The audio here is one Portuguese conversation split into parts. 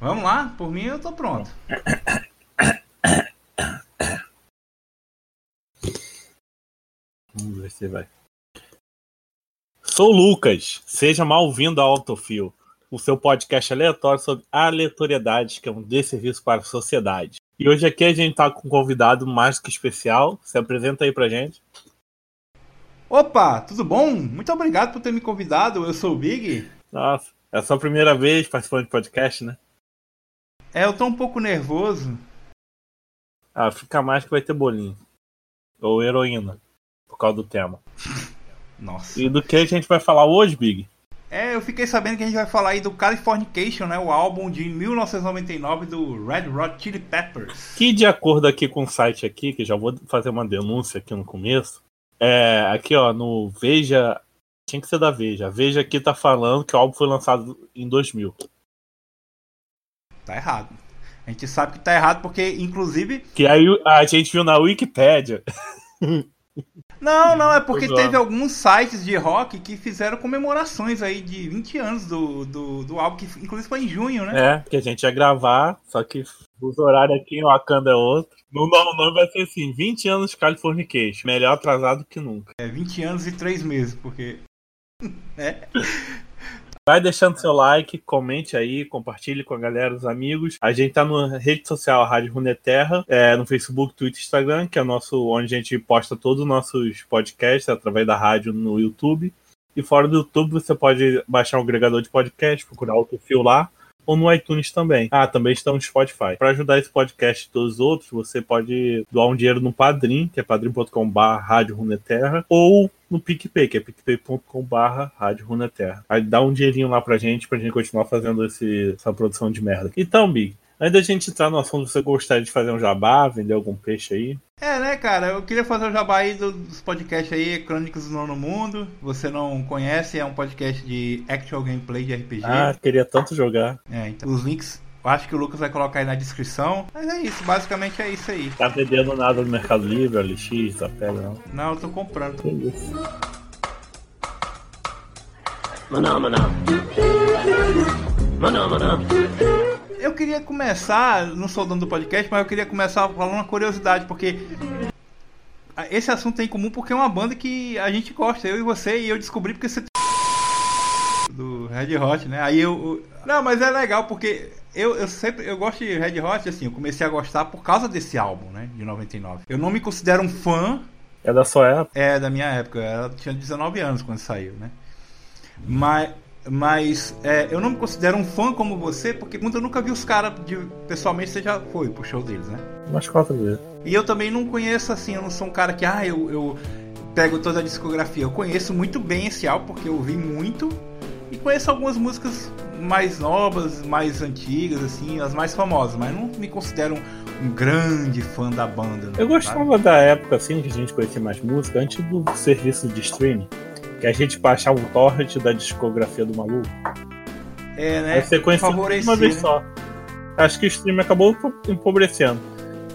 Vamos lá, por mim eu tô pronto. Vamos ver se vai. Sou o Lucas, seja mal-vindo ao Autofil, o seu podcast aleatório sobre aleatoriedades, que é um desserviço para a sociedade. E hoje aqui a gente tá com um convidado mais que especial. Se apresenta aí pra gente. Opa, tudo bom? Muito obrigado por ter me convidado. Eu sou o Big. Nossa, é a sua primeira vez participando de podcast, né? É, eu tô um pouco nervoso. Ah, fica mais que vai ter bolinho. Ou heroína, por causa do tema. Nossa. E do que a gente vai falar hoje, Big? É, eu fiquei sabendo que a gente vai falar aí do Californication, né? O álbum de 1999 do Red Hot Chili Peppers. Que de acordo aqui com o site aqui, que já vou fazer uma denúncia aqui no começo. É, aqui ó, no Veja, tinha que ser da Veja. A Veja aqui tá falando que o álbum foi lançado em 2000. Tá errado. A gente sabe que tá errado porque, inclusive. Que aí a gente viu na Wikipédia. Não, não, é porque teve alguns sites de rock que fizeram comemorações aí de 20 anos do, do, do álbum, que inclusive foi em junho, né? É, que a gente ia gravar, só que os horários aqui em Wakanda é outro. No novo nome vai ser assim: 20 anos de Californication. Melhor atrasado que nunca. É 20 anos e 3 meses, porque. É. Vai deixando seu like, comente aí, compartilhe com a galera, os amigos. A gente tá na rede social Rádio Runeterra, é, no Facebook, Twitter, Instagram, que é o nosso onde a gente posta todos os nossos podcasts através da rádio no YouTube. E fora do YouTube você pode baixar um agregador de podcast, procurar o perfil lá, ou no iTunes também. Ah, também estamos no Spotify. Para ajudar esse podcast e todos os outros, você pode doar um dinheiro no Padrim, que é padrim.com.br ou no PicPay, que é picpay.com.br Rádio Runeterra. Aí dá um dinheirinho lá pra gente, pra gente continuar fazendo esse- essa produção de merda. Então, Big, antes da gente entrar no assunto, você gostaria de fazer um jabá, vender algum peixe aí? É, né, cara? Eu queria fazer o jabá aí do- dos podcasts aí, Crônicas do Nono Mundo. Você não conhece, é um podcast de actual gameplay de RPG. Ah, queria tanto jogar. É, então os links eu acho que o Lucas vai colocar aí na descrição. Mas é isso, basicamente é isso aí. Tá vendendo nada no Mercado Livre, LX, pedra, não. Não, eu tô comprando. Que isso. Maná, maná. Maná, maná. Eu queria começar, não sou dono do podcast, mas eu queria começar falando uma curiosidade, porque esse assunto é em comum porque é uma banda que a gente gosta, eu e você, e eu descobri porque você do Red Hot, né? Aí eu, eu- não, mas é legal porque eu, eu sempre eu gosto de Red Hot, assim, eu comecei a gostar por causa desse álbum, né, de 99. Eu não me considero um fã, É da sua época? é, da minha época. Ela tinha 19 anos quando saiu, né? Mas, mas é, eu não me considero um fã como você, porque eu nunca vi os caras de- pessoalmente, você já foi pro show deles, né? Umas quatro vezes. E eu também não conheço assim, eu não sou um cara que, ah, eu, eu pego toda a discografia. Eu conheço muito bem esse álbum, porque eu ouvi muito. E conheço algumas músicas mais novas, mais antigas, assim, as mais famosas, mas não me considero um, grande fã da banda. não, Eu sabe? gostava da época, assim, que a gente conhecia mais música, antes do serviço de streaming. Que a gente baixava um torrent da discografia do maluco. É, né? Aí você Favorecia, uma vez né? só. Acho que o stream acabou empobrecendo.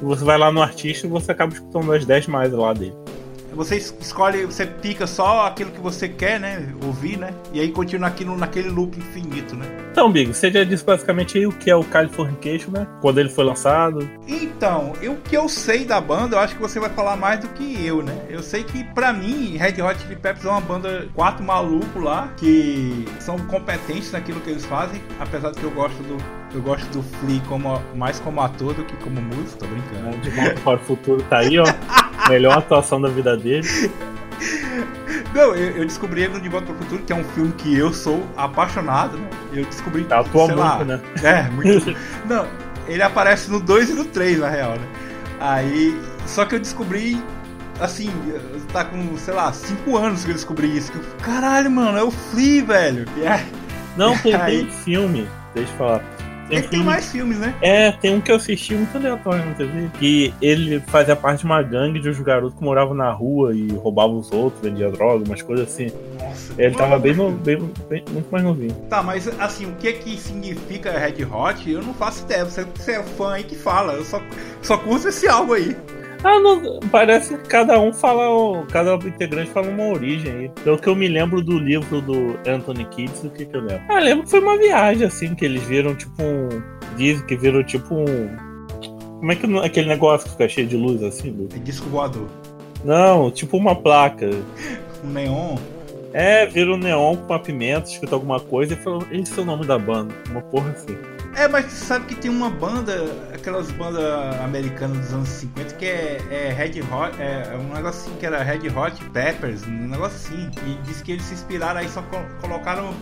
Você vai lá no artista e você acaba escutando as 10 mais lá dele. Você es- escolhe, você pica só aquilo que você quer, né? Ouvir, né? E aí continua aquilo, naquele loop infinito, né? Então, Big, você já disse basicamente aí o que é o Californication, né? Quando ele foi lançado. Então, eu- o que eu sei da banda, eu acho que você vai falar mais do que eu, né? Eu sei que, pra mim, Red Hot Chili Peppers é uma banda quatro malucos lá, que são competentes naquilo que eles fazem, apesar de que eu gosto do, eu gosto do Flea como, mais como ator do que como músico, tô brincando. Né? De volta para o futuro tá aí, ó. Melhor atuação da vida dele. Não, eu, eu descobri ele no De Volta pro Futuro, que é um filme que eu sou apaixonado, né? Eu descobri, Tá, atua muito, lá, né? É, muito. Não, ele aparece no 2 e no 3, na real, né? Aí. Só que eu descobri. Assim, tá com, sei lá, 5 anos que eu descobri isso. Que eu, Caralho, mano, é o Flea, velho. É, Não, tem, Aí- tem filme. Deixa eu falar. Tem ele tem filme mais filmes, né? É, tem um que eu assisti muito aleatório na TV. Que ele fazia parte de uma gangue de uns garotos que moravam na rua e roubavam os outros, vendia droga, umas coisas assim. Nossa. Ele tava bem, no, bem, bem- muito mais novinho. Tá, mas assim, o que que significa Red Hot? Eu não faço ideia. Você, você é fã aí que fala. Eu só, só curto esse álbum aí. Ah, não, parece que cada um fala, cada integrante fala uma origem aí. Pelo que eu me lembro do livro do Anthony Kidd, o que, que eu lembro? Ah, eu lembro que foi uma viagem, assim, que eles viram, tipo, um, Dizem que virou tipo um. Como é que aquele negócio que fica cheio de luz assim? Lu? É disco voador. Não, tipo uma placa. Um neon. É, vira um neon com uma pimenta, escrito alguma coisa e falou, esse é o nome da banda. Uma porra assim. É, mas você sabe que tem uma banda, aquelas bandas americanas dos anos 50 que é, é Red Hot, é, é um assim que era Red Hot Peppers, um assim. E diz que eles se inspiraram aí só co- colocaram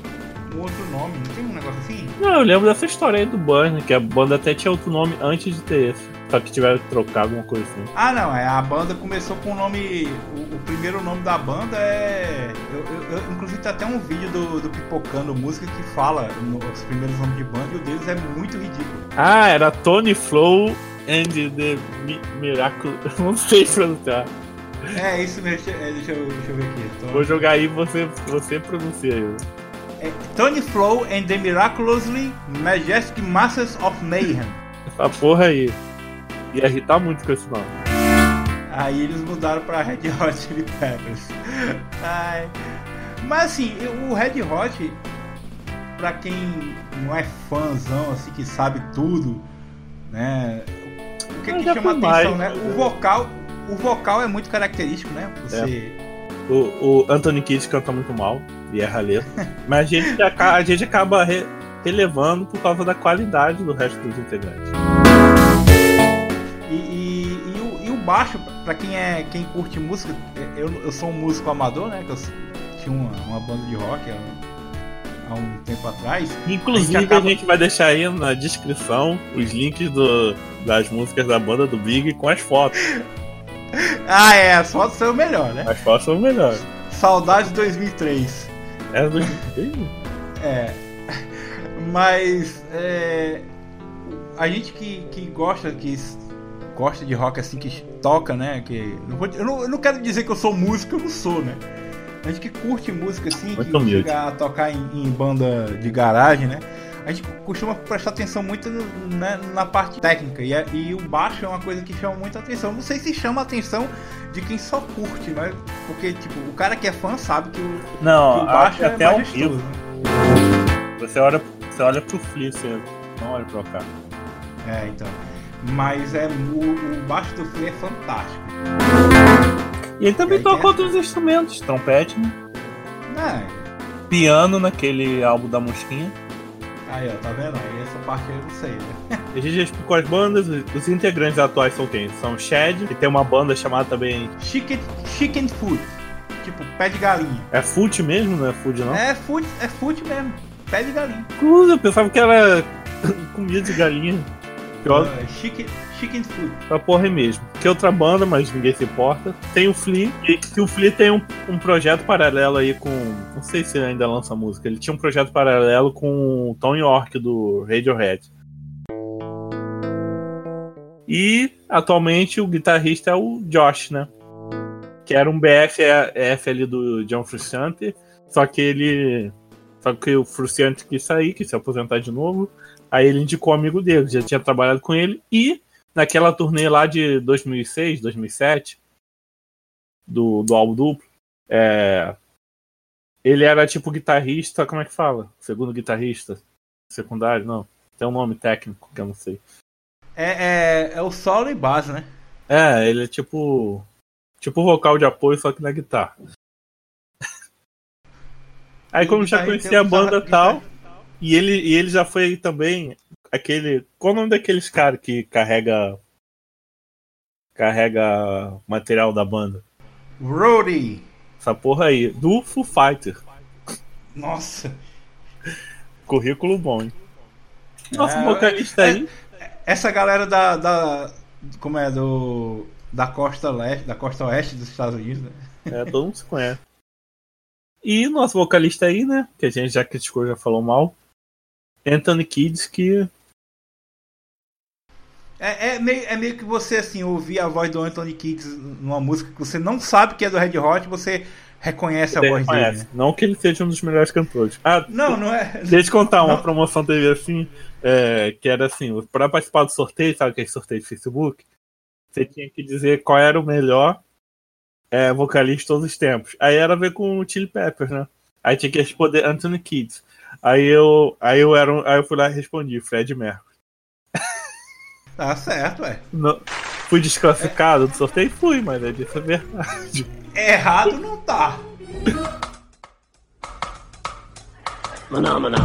um outro nome. Não tem um negócio assim? Não, eu lembro dessa história aí do Burn, que a banda até tinha outro nome antes de ter esse. Só que tiveram que trocar alguma coisa assim. Ah, não, é, a banda começou com o nome. O, o primeiro nome da banda é. Eu, eu- eu- inclusive tem até um vídeo do, do Pipocando Música que fala no- os primeiros nomes de banda e o deles é muito ridículo. Ah, era Tony Flow and the Mi- Miracle. Não sei pronunciar. É isso mesmo, deixa, é, deixa eu, deixa eu ver aqui. Tô- Vou jogar aí você, você pronuncia aí. É, Tony Flow and the Miraculously Majestic Masters of Mayhem. Essa porra aí. Ia irritar muito com esse nome. Aí eles mudaram pra Red Hot Chili Peppers. Ai. Mas assim, o Red Hot, pra quem não é fãzão, assim, que sabe tudo, né? O que, que chama atenção, mais, né? O é. vocal, o vocal é muito característico, né? Você. O, o Anthony Kidd canta muito mal e erra a letra. Mas a gente, aca- a gente acaba re- relevando por causa da qualidade do resto dos integrantes. Baixo, pra quem é quem curte música, eu, eu sou um músico amador, né? Que eu tinha uma, uma banda de rock há, há um tempo atrás. Inclusive, A a gente gente, acaba- vai deixar aí na descrição os links do- das músicas da banda do Big com as fotos. Ah, é, as fotos são o melhor, né? As fotos são melhores. Saudade 2003. É dos... É. Mas é, a gente que, que gosta que gosta de rock assim que toca, né? Que não vou- eu, não, eu não quero dizer que eu sou músico, eu não sou, né? A gente que curte música assim, Muito que humilde. chega a tocar em, em banda de garagem, né? A gente costuma prestar atenção muito né, na parte técnica e, a- e o baixo é uma coisa que chama muita atenção. Não sei se chama a atenção de quem só curte, né? Porque tipo o cara que é fã sabe que o, que Não, o baixo até é ao majestoso. né? Você olha, você olha pro Flea, você não olha pra cá. É, então. Mas é o, o baixo do Flea é fantástico. E ele também toca tem- outros instrumentos, trompete, né? É, piano naquele álbum da Mosquinha. aí ó, tá vendo? Aí essa parte aí eu não sei, né? A gente já explicou as bandas, os integrantes atuais são quem? São Shed, que tem uma banda chamada também. Chicken, chicken food. Tipo, pé de galinha. É Foot mesmo, não é Food não? É food, é food mesmo. Pé de galinha. Inclusive, eu pensava que era comida de galinha. Pior É, chicken, chicken food. pra porra é mesmo. Que outra banda, mas ninguém se importa. Tem o Flea, e que o Flea tem um, um projeto paralelo aí com. Não sei se ele ainda lança música. Ele tinha um projeto paralelo com o Tom York do Radiohead. E atualmente o guitarrista é o Josh, né? Que era um BFF ali do John Frusciante. Só que ele. Só que o Frusciante quis sair, quis se aposentar de novo. Aí ele indicou um amigo dele, já tinha trabalhado com ele. E naquela turnê lá de 2006, 2007, do, do álbum duplo, é, ele era tipo guitarrista, como é que fala? Segundo guitarrista? Secundário? Não. Tem um nome técnico que eu não sei. É, é, é o solo e base, né? É, ele é tipo. Tipo vocal de apoio, só que na guitarra. Aí como já conhecia a banda e tal, e ele, e ele já foi também aquele. Qual o nome daqueles caras que carrega. Carrega material da banda? Roadie. Essa porra aí, do Foo Fighter. Nossa. Currículo bom, hein? Nosso É, vocalista é- aí. Essa galera da, da. Como é? Do. Da costa leste, da costa oeste dos Estados Unidos, né? É, todo mundo se conhece. E nosso vocalista aí, né? Que a gente já criticou, já falou mal. Anthony Kids, que É, é, meio, é meio que você, assim, ouvir a voz do Anthony Kidds numa música que você não sabe que é do Red Hot, você reconhece a voz dele. conhece. né? Não que ele seja um dos melhores cantores. Ah, Não, não é. deixa eu contar, uma Não. promoção teve assim, é, que era assim, pra participar do sorteio, sabe aquele sorteio de Facebook? Você tinha que dizer qual era o melhor é, vocalista de todos os tempos. Aí era ver com o Chili Peppers, né? Aí tinha que responder Anthony Kids. Aí eu, aí eu, era, um- aí eu fui lá e respondi, Fred Mercury. Tá certo, ué. Não- fui desclassificado do sorteio? Fui, mas é disso é verdade. Errado não tá. Maná, maná.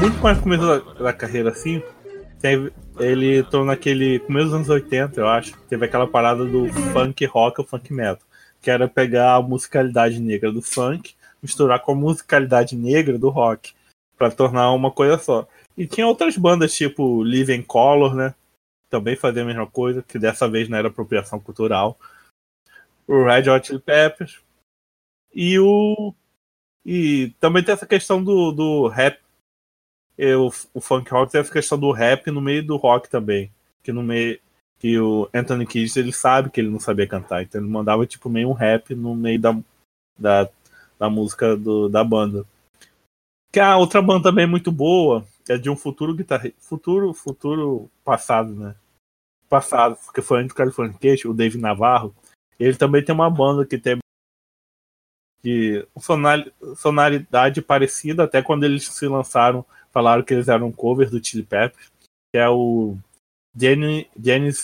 Muito mais no começo da, da carreira assim, teve, ele entrou naquele. começo dos anos 80, eu acho. Teve aquela parada do funk rock ou funk metal. Que era pegar a musicalidade negra do funk, misturar com a musicalidade negra do rock. Pra tornar uma coisa só. E tinha outras bandas, tipo Living Color, né? Também fazia a mesma coisa, que dessa vez não era apropriação cultural. O Red Hot Chili Peppers. E o. E também tem essa questão do, do rap eu, o funk rock tem essa questão do rap no meio do rock também. Que no meio. Que o Anthony Kidd ele sabe que ele não sabia cantar. Então ele mandava tipo meio um rap no meio da, da, da música do, da banda. Que a outra banda também muito boa é de um futuro guitarrista. Futuro, futuro passado, né? Passado, porque foi antes do Californication, o Dave Navarro. Ele também tem uma banda que tem de sonoridade parecida, até quando eles se lançaram falaram que eles eram cover do Chili Peppers, que é o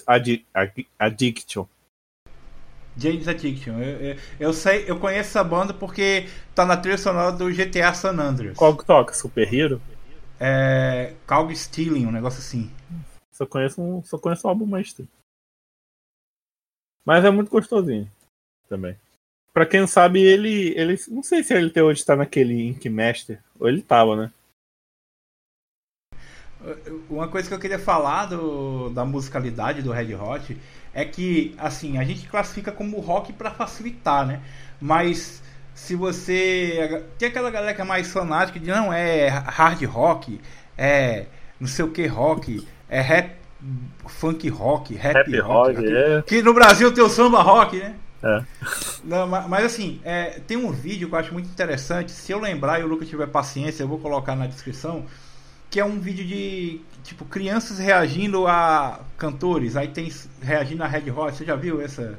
Addi- Addiction. James Addiction. Eu, eu, eu sei, eu conheço essa banda porque tá na trilha sonora do GTA San Andreas. Qual que toca? Super Hero? É. Calg Stealing, um negócio assim. Só conheço um, só conheço um álbum mestre. Mas é muito gostosinho também. Pra quem não sabe, ele, ele. Não sei se ele até hoje tá naquele Ink Master. Ou ele tava, né? Uma coisa que eu queria falar do, da musicalidade do Red Hot é que, assim, a gente classifica como rock pra facilitar, né? Mas se você. Tem aquela galera que é mais fanática de não é hard rock, é não sei o que rock, é rap, funk rock, rap, Happy rock. Rock, aqui- é. Que no Brasil tem o samba rock, né? É. Não, ma- mas assim, é, tem um vídeo que eu acho muito interessante. Se eu lembrar e o Lucas tiver paciência, eu vou colocar na descrição. Que é um vídeo de tipo crianças reagindo a cantores. Aí tem reagindo a Red Hot. Você já viu essa?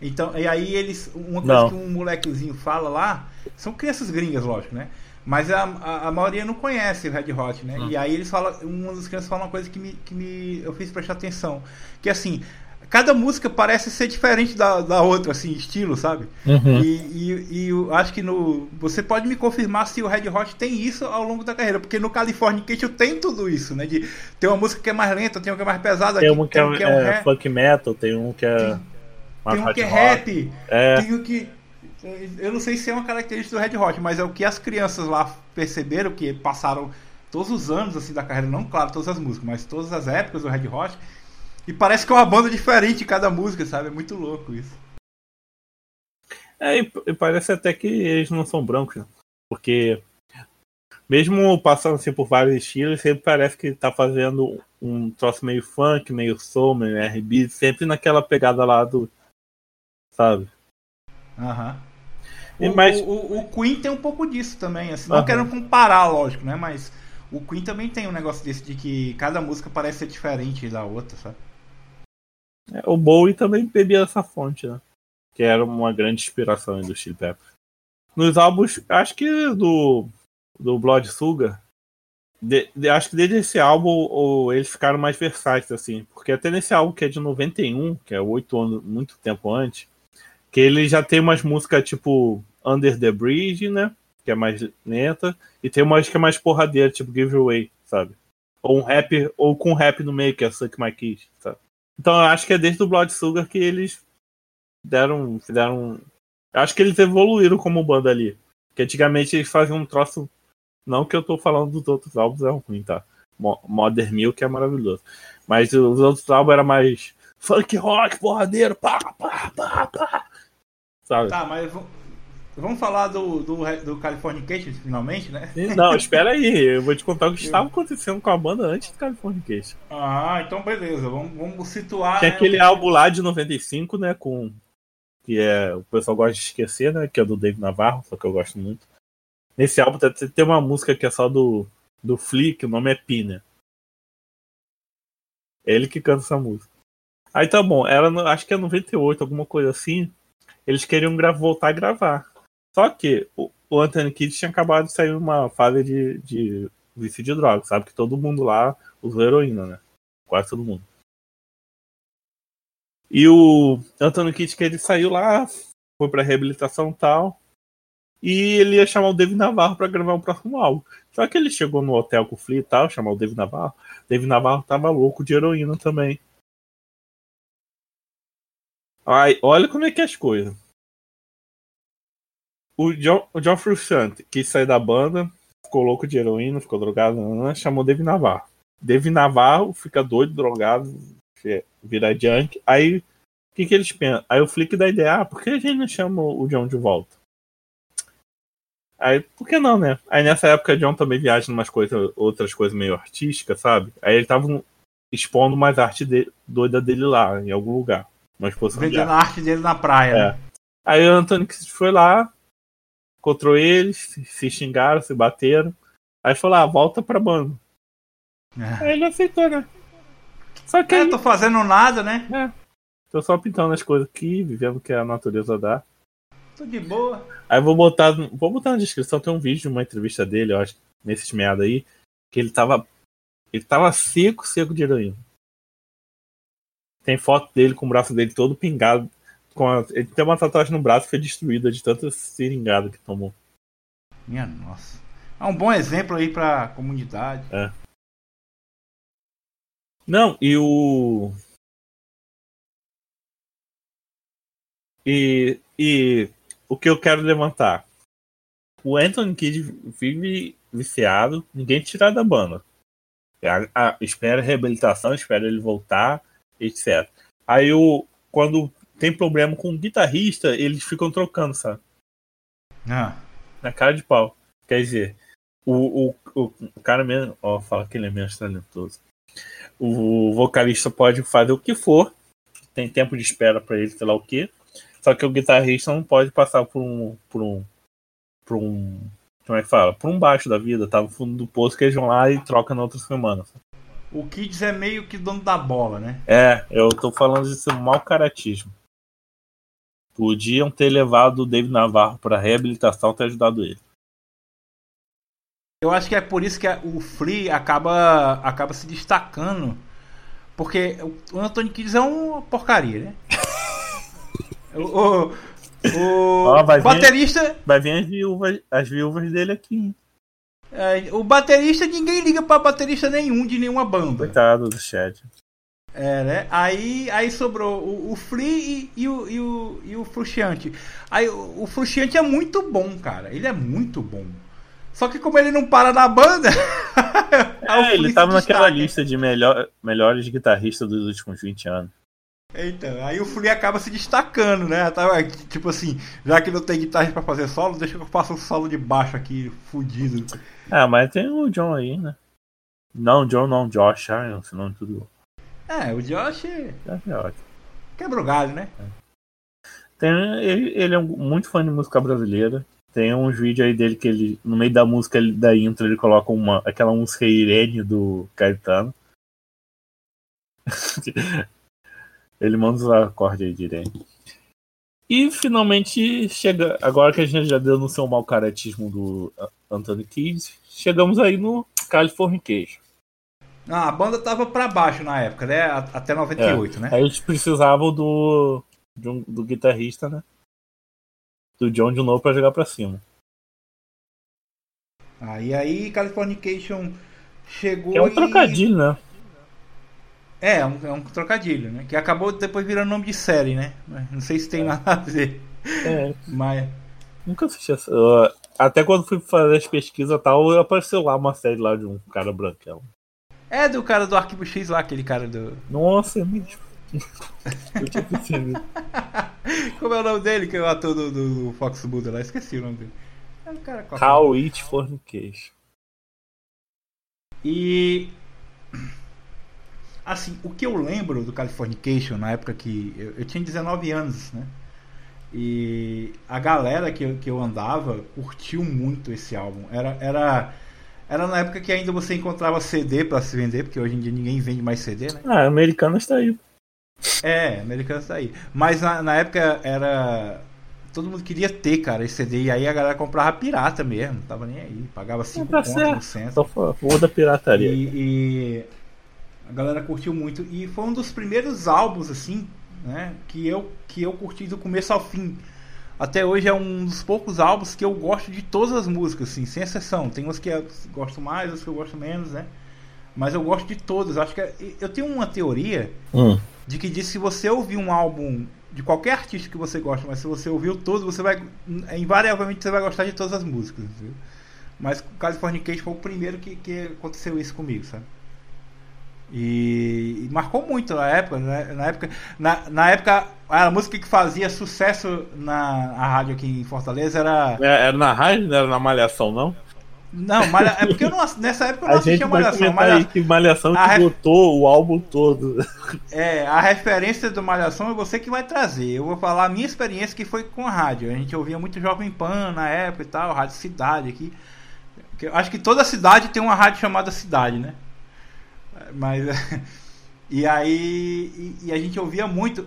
Então, e aí eles. Uma coisa Não. que um molequezinho fala lá. São crianças gringas, lógico, né? Mas a, a, a maioria não conhece o Red Hot, né? E aí eles falam. Uma das crianças fala uma coisa que me, que me eu fiz prestar atenção. Que assim. Cada música parece ser diferente da, da outra, assim, estilo, sabe? Uhum. E, e, e eu acho que no. Você pode me confirmar se o Red Hot tem isso ao longo da carreira, porque no Californication tem tudo isso, né? De tem uma música que é mais lenta, tem uma que é mais pesada, Tem um que é, um é, um rap, funk metal, tem um que é. Tem- tem um que é rap, É. tem um que. Eu não sei se é uma característica do Red Hot, mas é o que as crianças lá perceberam, que passaram todos os anos assim da carreira, não claro todas as músicas, mas todas as épocas do Red Hot. E parece que é uma banda diferente em cada música, sabe? É muito louco isso. É, e, e parece até que eles não são brancos, né? porque mesmo passando assim por vários estilos, sempre parece que tá fazendo um troço meio funk, meio soul, meio R&B, sempre naquela pegada lá do, sabe? Aham. E O, mais- o, o- o Queen tem um pouco disso também, assim, não Aham. quero comparar, lógico, né? Mas o Queen também tem um negócio desse de que cada música parece ser diferente da outra, sabe? É, O Bowie também bebia essa fonte, né? Que era uma grande inspiração do Chili Peppers. Nos álbuns, acho que do, do Blood Sugar, de- de- acho que desde esse álbum o- eles ficaram mais versáteis, assim. Porque até nesse álbum que é de 91, que é oito anos, muito tempo antes, que ele já tem umas músicas tipo Under the Bridge, né? Que é mais lenta, e tem umas que é mais porradeira, tipo Give Away, sabe? Ou um rap, ou com rap no meio, que é Suck My Kiss, sabe? Então eu acho que é desde o Blood Sugar que eles deram. fizeram. eu Acho que eles evoluíram como banda ali. Porque antigamente eles faziam um troço. Não que eu tô falando dos outros álbuns, é ruim, tá? Mo- Modern Milk é maravilhoso. Mas os outros álbuns eram mais funk rock, porradeiro, pá, pá, pá, pá. Sabe? Tá, mas vamos falar do, do, do Californication finalmente, né? Não, espera aí, eu vou te contar o que estava acontecendo com a banda antes do Californication. Ah, então beleza, vamos, vamos situar. Tem né, aquele álbum lá de 95, né? Com. Que é. O pessoal gosta de esquecer, né? Que é do Dave Navarro, só que eu gosto muito. Nesse álbum tem- uma música que é só do. Do Flea, que o nome é Pina. Ele que canta essa música. Aí tá bom, era acho que é 98, alguma coisa assim. Eles queriam voltar a gravar. Só que o, o Anthony Kidd tinha acabado de sair uma fase de, de vício de drogas, sabe? Que todo mundo lá usou heroína, né? quase todo mundo. E o Anthony Kidd, que ele saiu lá, foi pra reabilitação e tal. E ele ia chamar o David Navarro para gravar o próximo álbum. Só que ele chegou no hotel com o Flea e tal, chamar o David Navarro. David Navarro tava louco de heroína também. Ai, olha como é que é as coisas. O John, o John Frusciante quis sair da banda, ficou louco de heroína, ficou drogado, chamou David Navarro. David Navarro fica doido, drogado, vira junk. Aí, o que, que eles pensam? Aí o Flick dá ideia, ah, por que a gente não chama o John de volta? Aí, por que não, né? Aí nessa época, John também viaja em umas coisas, outras coisas meio artísticas, sabe? Aí ele tava expondo mais arte de, doida dele lá, em algum lugar. Uma exposição Vendendo a arte dele na praia. É. Né? Aí o Antônio foi lá, encontrou eles, se xingaram, se bateram. Aí falou, ah, volta pra banda. É. Aí ele aceitou, né? Só que. É, aí... tô fazendo nada, né? É. Tô só pintando as coisas aqui, vivendo o que a natureza dá. Tô de boa. Aí vou botar, vou botar na descrição, tem um vídeo, uma entrevista dele, eu acho, nesses meados aí, que ele tava. Ele tava seco, seco de heroína. Tem foto dele com o braço dele todo pingado. Com a, ele tem uma tatuagem no braço que foi destruída de tanta seringada que tomou. Minha nossa. É um bom exemplo aí pra comunidade. É. Não, e o. E, e o que eu quero levantar. O Anthony Kidd vive viciado, ninguém tirar da banda. A, a, espera a reabilitação, espera ele voltar, etc. Aí o, quando tem problema com o guitarrista, eles ficam trocando, sabe? Ah. Na cara de pau. Quer dizer, o, o, o, cara mesmo. Ó, fala que ele é menos talentoso. O vocalista pode fazer o que for, tem tempo de espera para ele, sei lá o que. Só que o guitarrista não pode passar por um. por um. por um. Como é que fala? Por um baixo da vida, tá no fundo do poço que eles vão lá e trocam na outra semana. O Kids é meio que dono da bola, né? É, eu tô falando disso mau caratismo. Podiam ter levado o David Navarro pra reabilitação ter ajudado ele. Eu acho que é por isso que o Free acaba, acaba se destacando. Porque o Anthony Kids é uma porcaria, né? O, o, Ó, vai baterista. Vir, vai vir as viúvas, as viúvas dele aqui. É, o baterista, ninguém liga pra baterista nenhum de nenhuma banda. Coitado do chat. É, né? Aí, aí sobrou o, o Free e, e, o, e, o, e o Frustiante. Aí o, o Frustiante é muito bom, cara. Ele é muito bom. Só que como ele não para na banda. é, ele tava naquela lista de melhor, melhores guitarristas dos últimos 20 anos. Então, aí o Flea acaba se destacando, né? Tipo assim, já que não tem guitarra para fazer solo, deixa que eu faça um solo de baixo aqui, fudido. Ah, mas tem o John aí, né? Não, John não, Josh, ah, senão tudo. É, o Josh. Josh é ótimo. Quebra o galho, né? Tem, ele, ele é muito fã de música brasileira. Tem uns vídeos aí dele que ele, no meio da música ele, da intro, ele coloca uma, aquela música Irene do Caetano. Ele manda os acordes aí direito. E finalmente chega. Agora que a gente já deu no seu mau caratismo do Anthony Kidd, chegamos aí no Californication. Ah, a banda tava para baixo na época, né? Até 98, é. né? Aí eles precisavam do, do, do guitarrista, né? Do John de novo pra jogar pra cima. E aí Californication chegou. É um e... trocadilho, né? É, é um, é um trocadilho, né? Que acabou depois virando nome de série, né? Não sei se tem é. nada a ver. É. Mas. Nunca assisti essa. Até quando fui fazer as pesquisas e tal, apareceu lá uma série lá de um cara branquelo. É do cara do Arquivo X lá, aquele cara do. Nossa, é mesmo. Eu tinha Como é o nome dele, que é o ator do, do Fox Buda lá? Esqueci o nome dele. É o cara How It Fornication. E assim, o que eu lembro do Californication na época que eu, eu tinha 19 anos, né? E a galera que eu, que eu andava curtiu muito esse álbum. Era, era, era na época que ainda você encontrava CD para se vender, porque hoje em dia ninguém vende mais CD, né? Ah, americano está aí. É, americano está aí. Mas na, na época era. Todo mundo queria ter, cara, esse CD. E aí a galera comprava pirata mesmo. Não tava nem aí. Pagava 5 é contos no. Só da pirataria. E, e A galera curtiu muito. E foi um dos primeiros álbuns, assim, né? Que eu, que eu curti do começo ao fim. Até hoje é um dos poucos álbuns que eu gosto de todas as músicas, assim, sem exceção. Tem umas que eu gosto mais, outras que eu gosto menos, né? Mas eu gosto de todas. Acho que é, eu tenho uma teoria Hum. de que diz que se você ouvir um álbum de qualquer artista que você gosta, mas se você ouviu todos, você vai invariavelmente você vai gostar de todas as músicas, entendeu? Mas o Californication foi o primeiro que, que aconteceu isso comigo, sabe? E, e marcou muito na época, né? Na época, na, na época a música que fazia sucesso na rádio aqui em Fortaleza era É, Era na rádio, não era na Malhação, não? não, Malha, é porque eu não, nessa época eu não A gente assistia vai Malhação. Malha- aí que Malhação A que ref- botou o álbum todo. É, a referência do Malhação é você que vai trazer. Eu vou falar a minha experiência que foi com a rádio. A gente ouvia muito Jovem Pan na época e tal, Rádio Cidade aqui. Acho que toda cidade tem uma rádio chamada Cidade, né? Mas. E aí. E, e a gente ouvia muito.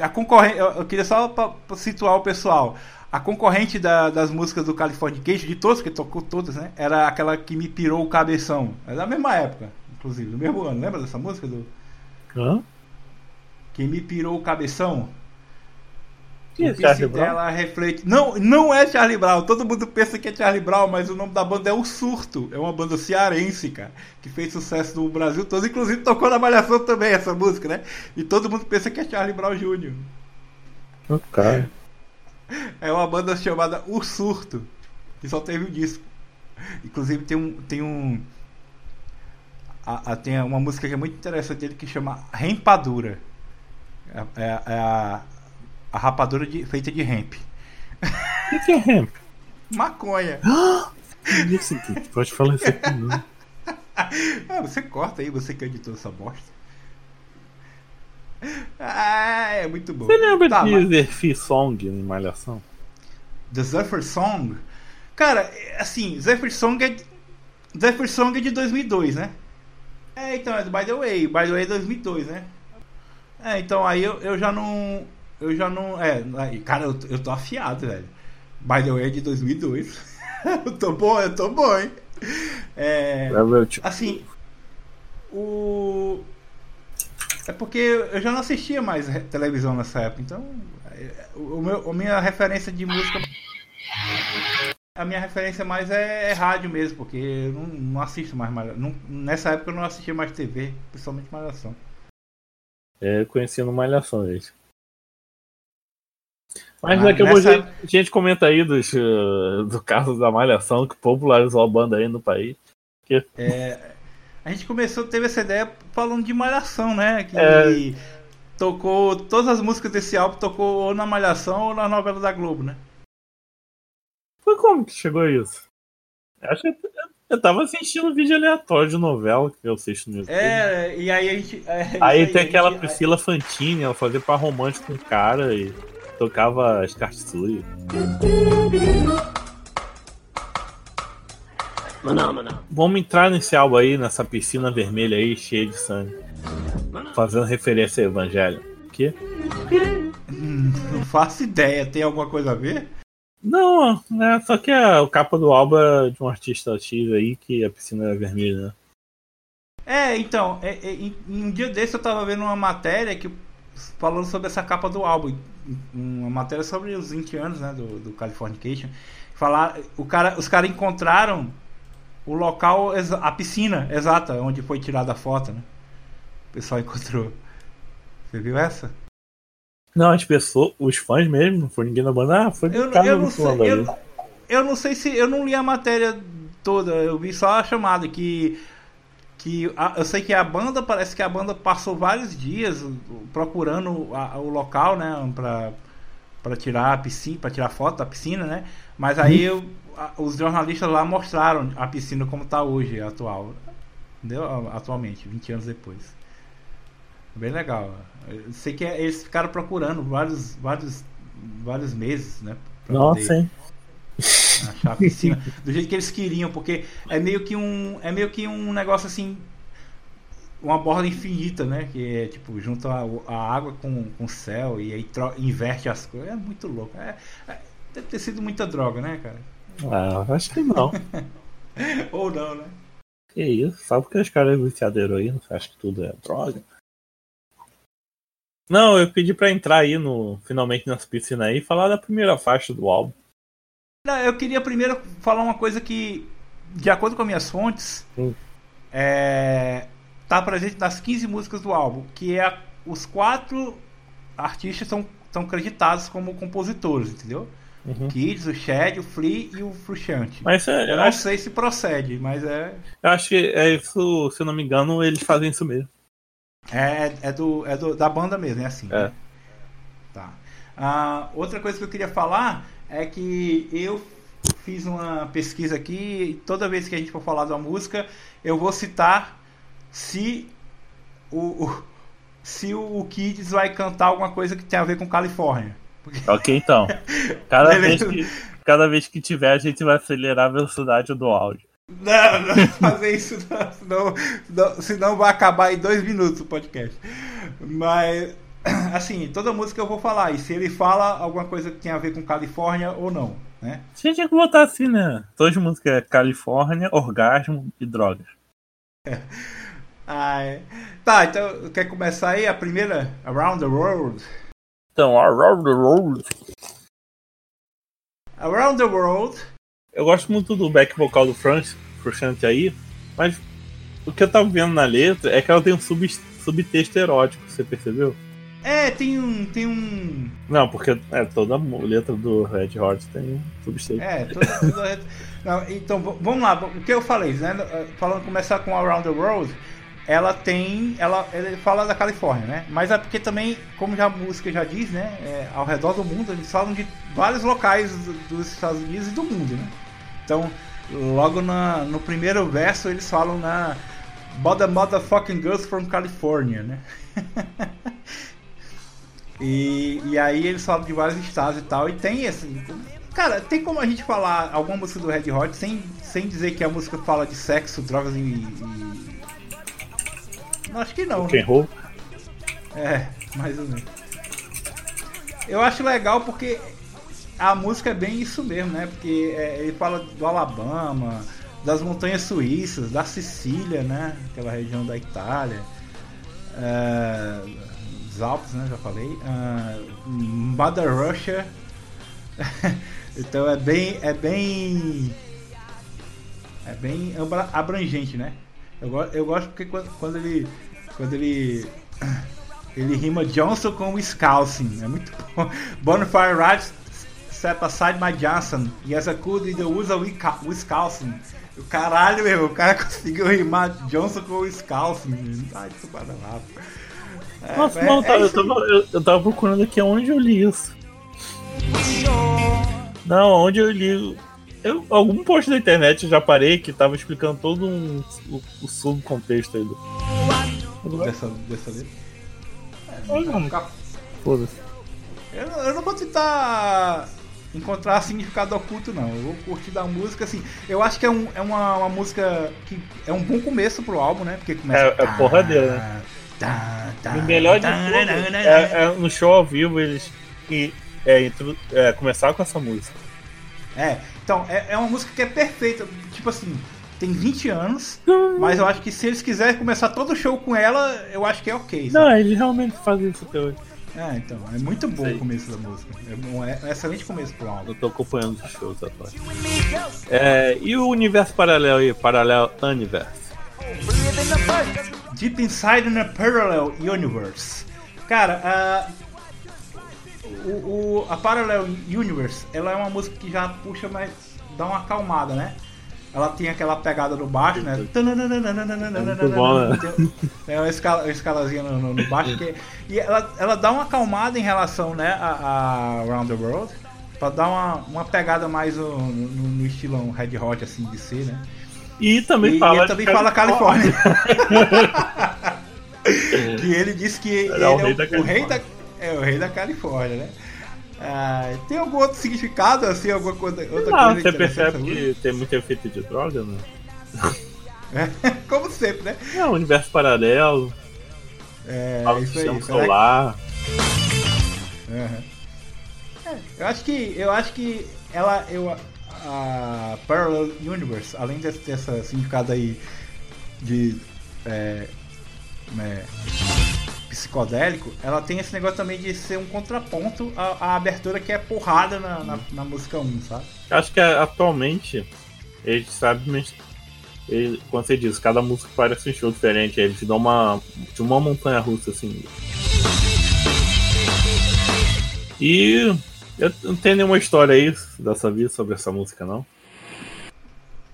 A concorrente. Eu, eu queria só pra, pra situar o pessoal. A concorrente da- das músicas do Californication, de todos, que tocou todas, né? Era aquela que me pirou o cabeção. É da mesma época, inclusive, no mesmo ano. Lembra dessa música? Do, Hã? quem me pirou o cabeção? Que o Charlie Brown? dela reflete. Não, não é Charlie Brown. Todo mundo pensa que é Charlie Brown, mas o nome da banda é O Surto. É uma banda cearense, cara, que fez sucesso no Brasil todo. Inclusive tocou na Malhação também essa música, né? E todo mundo pensa que é Charlie Brown Jr. Cara. É uma banda chamada O Surto, que só teve um disco. Inclusive tem um. Tem um. a- a- tem uma música que é muito interessante dele que chama Rempadura. É, é- é a, a rapadura de- feita de hemp. O que, que é hemp? Maconha. Isso, pode falar isso aqui, não. Ah, você corta aí, você que editou essa bosta. Ah, é muito bom. Você lembra Tá, de mas- Zerfi Song em Malhação? The Zephyr Song? Cara, assim, Zephyr Song é. de- Zephyr Song é de 2002, né? É, então, é do By the Way. By the Way é 2002, né? É, então aí eu, eu já não. Eu já não. É, cara, eu, eu tô afiado, velho. By the Way é de 2002. eu tô bom, eu tô bom, hein? É. Lembra, tipo, Assim, o. É porque eu já não assistia mais televisão nessa época, então. é, O meu, a minha referência de música. A minha referência mais é, é rádio mesmo, porque eu não, não assisto mais. Não- nessa época eu não assistia mais TV, principalmente Malhação. é, conheci no Malhação, gente. Mas Ah, daqui a pouco a nessa- gente- a gente comenta aí dos, uh, do caso da Malhação que popularizou a banda aí no país. A gente começou, teve essa ideia falando de Malhação, né? Que É. tocou. Todas as músicas desse álbum tocou ou na Malhação ou na novela da Globo, né? Foi como que chegou a isso? Eu Acho que eu tava assistindo vídeo aleatório de novela que eu assisto no YouTube. É, e aí a gente. é, Aí isso tem aquela gente- Priscila Fantini, ela fazia par romântico com o cara e tocava as Katsui. Phenomena. Vamos entrar nesse álbum aí, nessa piscina vermelha aí, cheia de sangue. Fazendo referência ao Evangelho. Que? Hum, Não faço ideia, tem alguma coisa a ver? Não, né? Só que a, o capa do álbum é de um artista X aí que a piscina é vermelha, né? É, então, é, é, em, em um dia desse eu tava vendo uma matéria que falando sobre essa capa do álbum. Uma matéria sobre os 20 anos, né, do, do Californication. Falar, o cara, os caras encontraram o local, a piscina exata, onde foi tirada a foto, né? O pessoal encontrou. Você viu essa? Não, as pessoas, os fãs mesmo, não foi ninguém da banda, ah, foi Eu, eu não sei, eu, eu não sei se eu não li a matéria toda, eu vi só a chamada que que a- eu sei que a banda parece que a banda passou vários dias procurando a- o local, né, para para tirar a piscina, para tirar foto da piscina, né? Mas aí eu- a- os jornalistas lá mostraram a piscina como tá hoje, atual. Entendeu? Atualmente, 20 anos depois. Bem legal. Eu sei que eles ficaram procurando vários vários vários meses, né? Nossa, poder hein? Achar a piscina do jeito que eles queriam, porque é meio que um é meio que um negócio assim uma borda infinita, né? Que é tipo junta a, a água com, com o céu e aí tro- inverte as coisas. É muito louco. É, é- deve ter sido muita droga, né, cara? Ah, acho que não. Ou não, né? Que isso? Só porque os caras é viciado em heroína, você acha que tudo é droga? Não, eu pedi pra entrar aí no finalmente nessa piscina aí e falar da primeira faixa do álbum. Eu queria primeiro falar uma coisa que, de acordo com as minhas fontes, Hum. é, tá presente nas 15 músicas do álbum, que é os quatro artistas são, são creditados como compositores, entendeu? Uhum. Kids, o Shed, o Flea e o Frusciante. Mas é, Eu eu, não acho, sei se procede, mas é, eu acho que é isso, se eu não me engano, eles fazem isso mesmo. é, é, do, é do, da banda mesmo, é assim. É. né? Tá. Ah, outra coisa que eu queria falar é que eu fiz uma pesquisa aqui toda vez que a gente for falar de uma música, eu vou citar se o, o- se o Kids vai cantar alguma coisa que tem a ver com Califórnia. Porque- Ok, então. Cada vez, que, cada vez que tiver, a gente vai acelerar a velocidade do áudio. Não, não fazer isso não, senão, senão vai acabar em dois minutos o podcast. Mas, assim, toda música eu vou falar, e se ele fala alguma coisa que tem a ver com Califórnia ou não, né? Gente tinha que botar assim, né? Todas as músicas é Califórnia, Orgasmo e Drogas. Ai. Tá, então quer começar aí a primeira Around the World? Então, Around the World. Around the World. Eu gosto muito do back vocal do Franz, Frusciante aí, mas o que eu tava vendo na letra é que ela tem um sub, subtexto erótico, você percebeu? É, tem um. Tem um. Não, porque é, toda letra do Red Hot tem um subtexto. É, toda, toda- Não, então vamos lá, o que eu falei, né? Falando começar com Around the World, ela tem. Ela, ele fala da Califórnia, né? Mas é porque também, como já a música já diz, né? é, ao redor do mundo, eles falam de vários locais do- dos Estados Unidos e do mundo, né? Então, logo na, no primeiro verso eles falam na Mother Motherfucking Girls from California, né? E, e aí eles falam de vários estados e tal. E tem assim. Cara, tem como a gente falar alguma música do Red Hot sem, sem dizer que a música fala de sexo, drogas e. e... Acho que não. Rock and Né? É, mais ou menos. Eu acho legal porque a música é bem isso mesmo, né? Porque é, ele fala do Alabama, das montanhas suíças, da Sicília, né? Aquela região da Itália. É, os Alpes, né? Já falei. Ah, Mother Russia. então é bem. É bem. É bem abra- abrangente, né? Eu, eu gosto porque quando, quando ele. Quando ele. Ele rima Johnson com Wisconsin. É muito bom. Bonfire Rides set aside my Johnson. Yes, I could either use a Wisconsin. O caralho, meu, o cara conseguiu rimar Johnson com Wisconsin. Ai, que lá. É, Nossa, é- não, é tá- eu, tava, eu, eu tava procurando aqui onde eu li isso. Não, onde eu li. Eu, algum post da internet eu já parei que tava explicando todo um, o, o subcontexto aí do. Dessa, dessa letra. Olha, Foda-se. Eu, não- eu não vou tentar encontrar significado oculto, não. Eu vou curtir da música, assim. Eu acho que é, um, é uma, uma música que é um bom começo pro álbum, né? Porque começa. É- é porradeira, né? Tá, tá, O melhor de tá, tudo tá, tá, tá. é, é no show ao vivo eles e, é, é, começar com essa música. É, então, é, é uma música que é perfeita. Tipo assim, tem 20 anos, mas eu acho que se eles quiserem começar todo o show com ela, eu acho que é ok. sabe? Não, eles realmente fazem isso até hoje. É, então, é muito bom Sei. o começo da música. É, bom, é um excelente começo pro álbum. Eu tô acompanhando os shows atuais. É, e o universo paralelo aí, paralelo universo. Deep Inside in a Parallel Universe. Cara, a, o, o- a Parallel Universe, ela é uma música que já puxa, mas dá uma acalmada, né? Ela tem aquela pegada no baixo, né? bom, né? Tem uma escala, uma escalazinha no, no- baixo. Que, e ela, ela dá uma acalmada em relação né, a, a Around the World. Pra dar uma, uma pegada mais no, no, no estilão Red Hot, assim, de ser, né? E também E, e fala. de também fala Califórnia. que ele disse que ele, é o é rei da o rei da, Califórnia. é o rei da Califórnia, né? Ah, tem algum outro significado, assim, alguma coisa, outra Não, coisa você percebe que tem muito efeito de droga, né? que... Como sempre, né? É um universo paralelo, É, do isso aí. será que- solar. Aham. É, eu acho que eu acho que ela eu a Parallel Universe, além desse, dessa significado aí de é, né, psicodélico, ela tem esse negócio também de ser um contraponto à, à abertura que é porrada na, na, na música 1, sabe? Acho que atualmente eles sabem. Ele, quando você diz, cada música parece um show diferente, eles te dão uma, de uma montanha russa assim. E eu não tenho nenhuma história aí dessa vida sobre essa música, não.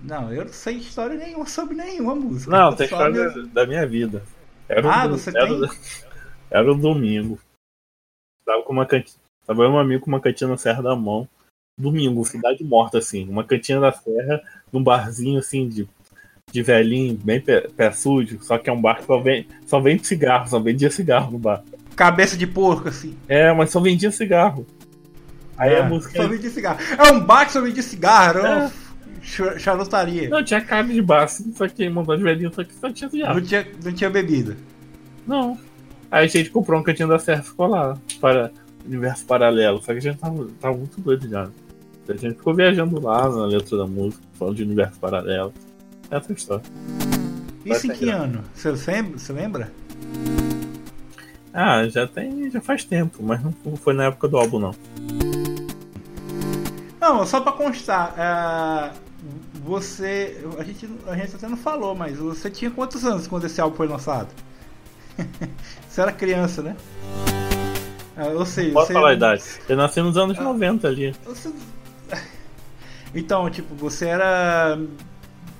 Não, eu não sei história nenhuma sobre nenhuma música. Não, tem história da minha vida. Era Ah, um, você era, tem? era um domingo. Tava com uma cantina. Tava eu um amigo com uma cantina na Serra da Mão. Domingo, cidade morta, assim. Uma cantina da Serra, num barzinho assim de, de velhinho, bem pé, pé sujo. Só que é um bar que só, vem, só vende cigarro, só vendia cigarro no bar. Cabeça de porco, assim. É, mas só vendia cigarro. Aí É, a música. Só vendia cigarro. É um bar que só vendia cigarro, É. uma ch- charutaria. Não, tinha carne de bar, assim, só que mandou de velhinho, só que só tinha cigarro. Não tinha, não tinha bebida. Não. Aí a gente comprou um cantinho da Serra e ficou lá, para universo paralelo. Só que a gente tava, tava muito doido já. A gente ficou viajando lá na letra da música, falando de universo paralelo. Essa é a história. Isso em que ano? Você lembra? Você lembra? Ah, já tem. já faz tempo, mas não foi na época do álbum não. Não, só pra constar, é, você. A gente, a gente até não falou, mas você tinha quantos anos quando esse álbum foi lançado? você era criança, né? Ah, ou seja, Pode você, falar a idade. Eu nasci nos Ah. anos 90 ali. você- Então, tipo, você era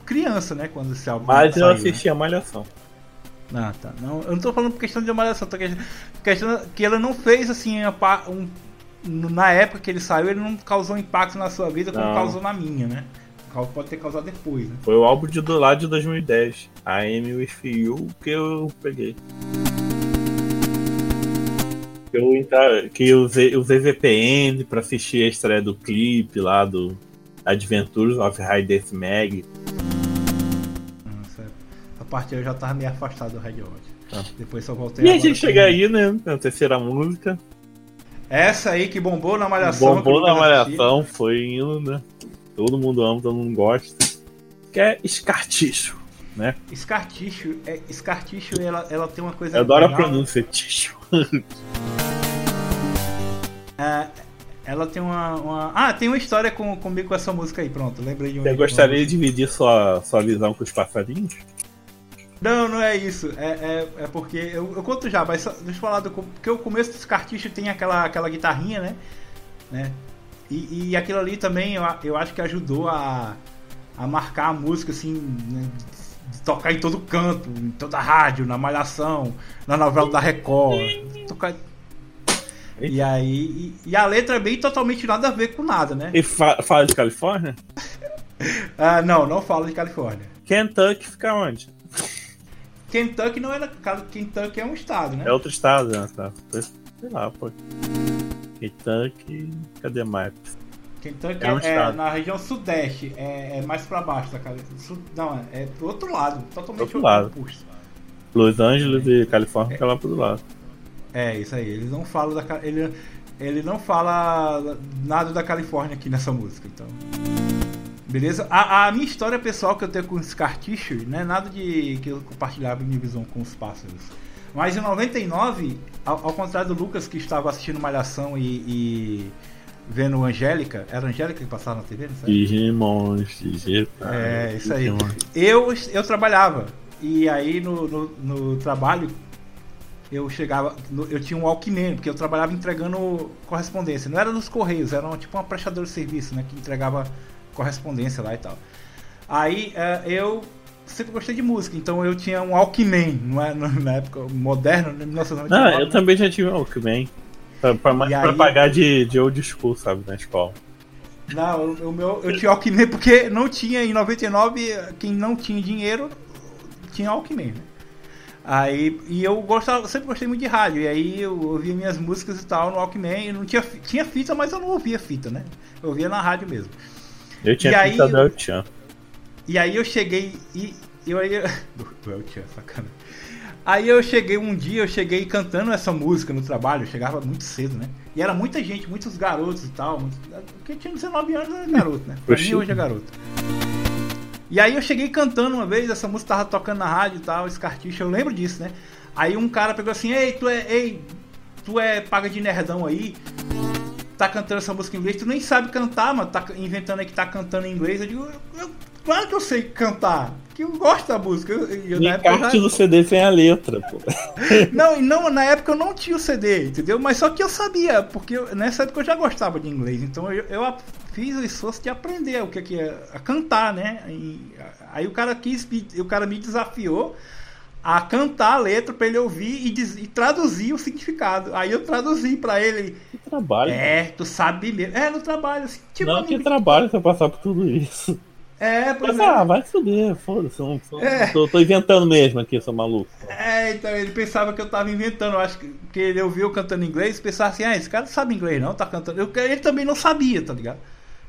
criança, né? Quando esse álbum Mas eu saiu, né? assistia Malhação. Ah, tá. Não, eu não tô falando por questão de malhação, tô questão, questão que ela não fez assim um, na época que ele saiu, ele não causou impacto na sua vida como Não. causou na minha, né? Pode ter causado depois, né? Foi o álbum de, do lado de 2010. A Amy With You que eu peguei. Eu, que eu usei, usei VPN pra assistir a estreia do clipe lá do Adventures of High Death Mag. Nossa, a parte eu já tava meio afastado do Red Hot. Ah. Depois só voltei E a agora gente chega aí, né? Na terceira música. Essa aí que bombou na malhação. Bombou na malhação, foi indo, né? Todo mundo ama, todo mundo gosta. Que é escarticho, né? Scar Tissue, é, Scar Tissue ela, ela tem uma coisa Eu adoro a legal. pronúncia, ticho. É, ela tem uma, uma- Ah, tem uma história com, comigo com essa música aí, pronto. Lembrei de uma. Você gostaria de dividir sua, sua visão com os passarinhos? Não, não é isso. É, é, é porque. Eu, eu conto já, mas só- deixa eu falar do. Porque o começo desse cartucho tem aquela, aquela guitarrinha, né? né? E, e aquilo ali também eu, eu acho que ajudou a, a marcar a música, assim, né? de tocar em todo canto, em toda a rádio, na Malhação, na novela da Record. Tocar... E aí. E, e a letra é bem totalmente nada a ver com nada, né? E fa fala de Califórnia? Ah, não, não fala de Califórnia. Kentucky fica onde? Kentucky não é. na- Kentucky é um estado, né? É outro estado, né? Tá? Sei lá, pô. Kentucky. Cadê Maps? Kentucky É é, um é estado. na região sudeste, é, é mais pra baixo da Califórnia. Su- Não, é, é pro outro lado, totalmente Outro lado. oposto. Los Angeles e Califórnia fica lá pro lado. É, isso aí. Ele não fala da ele, ele não fala nada da Califórnia aqui nessa música, então. Beleza? A, a minha história pessoal que eu tenho com o Scar Tissue não é nada de que eu compartilhava em minha visão com os pássaros. Mas em 99, ao, ao contrário do Lucas que estava assistindo Malhação e, e vendo Angélica, era Angélica que passava na TV, não sei? Digimons, digitais. É, isso aí. Eu, eu trabalhava. E aí no, no, no trabalho eu chegava. eu tinha um Walkman, porque eu trabalhava entregando correspondência. Não era nos Correios, era uma, tipo uma prestadora de serviço, né? Que entregava correspondência lá e tal. Aí eh, eu sempre gostei de música, então eu tinha um Walkman, não é, na época moderna, em 1999. Ah, eu também já tive um Walkman. Pra, pra, mais pra aí- pagar de, de old school, sabe, na escola. Não, o- meu, eu tinha Walkman porque não tinha em 99, quem não tinha dinheiro tinha Walkman, né? Aí, e eu gostava, sempre gostei muito de rádio, e aí eu ouvia minhas músicas e tal no Walkman, e não tinha, tinha fita, mas eu não ouvia fita, né? Eu ouvia na rádio mesmo. Eu tinha E aí- fita da El-Chan. E aí eu cheguei e eu aí do, do El Chan, sacana. Aí eu cheguei um dia, eu cheguei cantando essa música no trabalho, eu chegava muito cedo, né? E era muita gente, muitos garotos e tal, muito, porque eu tinha 19 anos, era garoto, né? Pra mim Oxi. hoje é garoto. E aí eu cheguei cantando uma vez, essa música tava tocando na rádio e tal, Scartiche, eu lembro disso, né? Aí um cara pegou assim, ei, tu é. Ei, tu é paga de nerdão aí, tá cantando essa música em inglês, tu nem sabe cantar, mano, tá inventando aí que tá cantando em inglês. Eu digo, eu, claro que eu sei cantar, que eu gosto da música. Eu, eu, na época, já... do CD sem a letra, pô. não, não, na época eu não tinha o CD, entendeu? Mas só que eu sabia, porque eu, nessa época eu já gostava de inglês, então eu, eu fiz o esforço de aprender o que, que é a cantar, né? E, aí o cara quis, o cara me desafiou a cantar a letra para ele ouvir e, diz, e, traduzir o significado. Aí eu traduzi para ele. Que trabalho. É, tu sabe mesmo. É, no trabalho. Assim, tipo, não, que trabalho você passar por tudo isso. É, pois Mas, é. Ah, vai fuder, foda-se. É. Tô, tô, inventando mesmo aqui, sou maluco. É, então ele pensava que eu tava inventando. Eu acho que, que ele ouviu cantando inglês e pensava assim: ah, esse cara não sabe inglês não, tá cantando. Eu, ele também não sabia, tá ligado?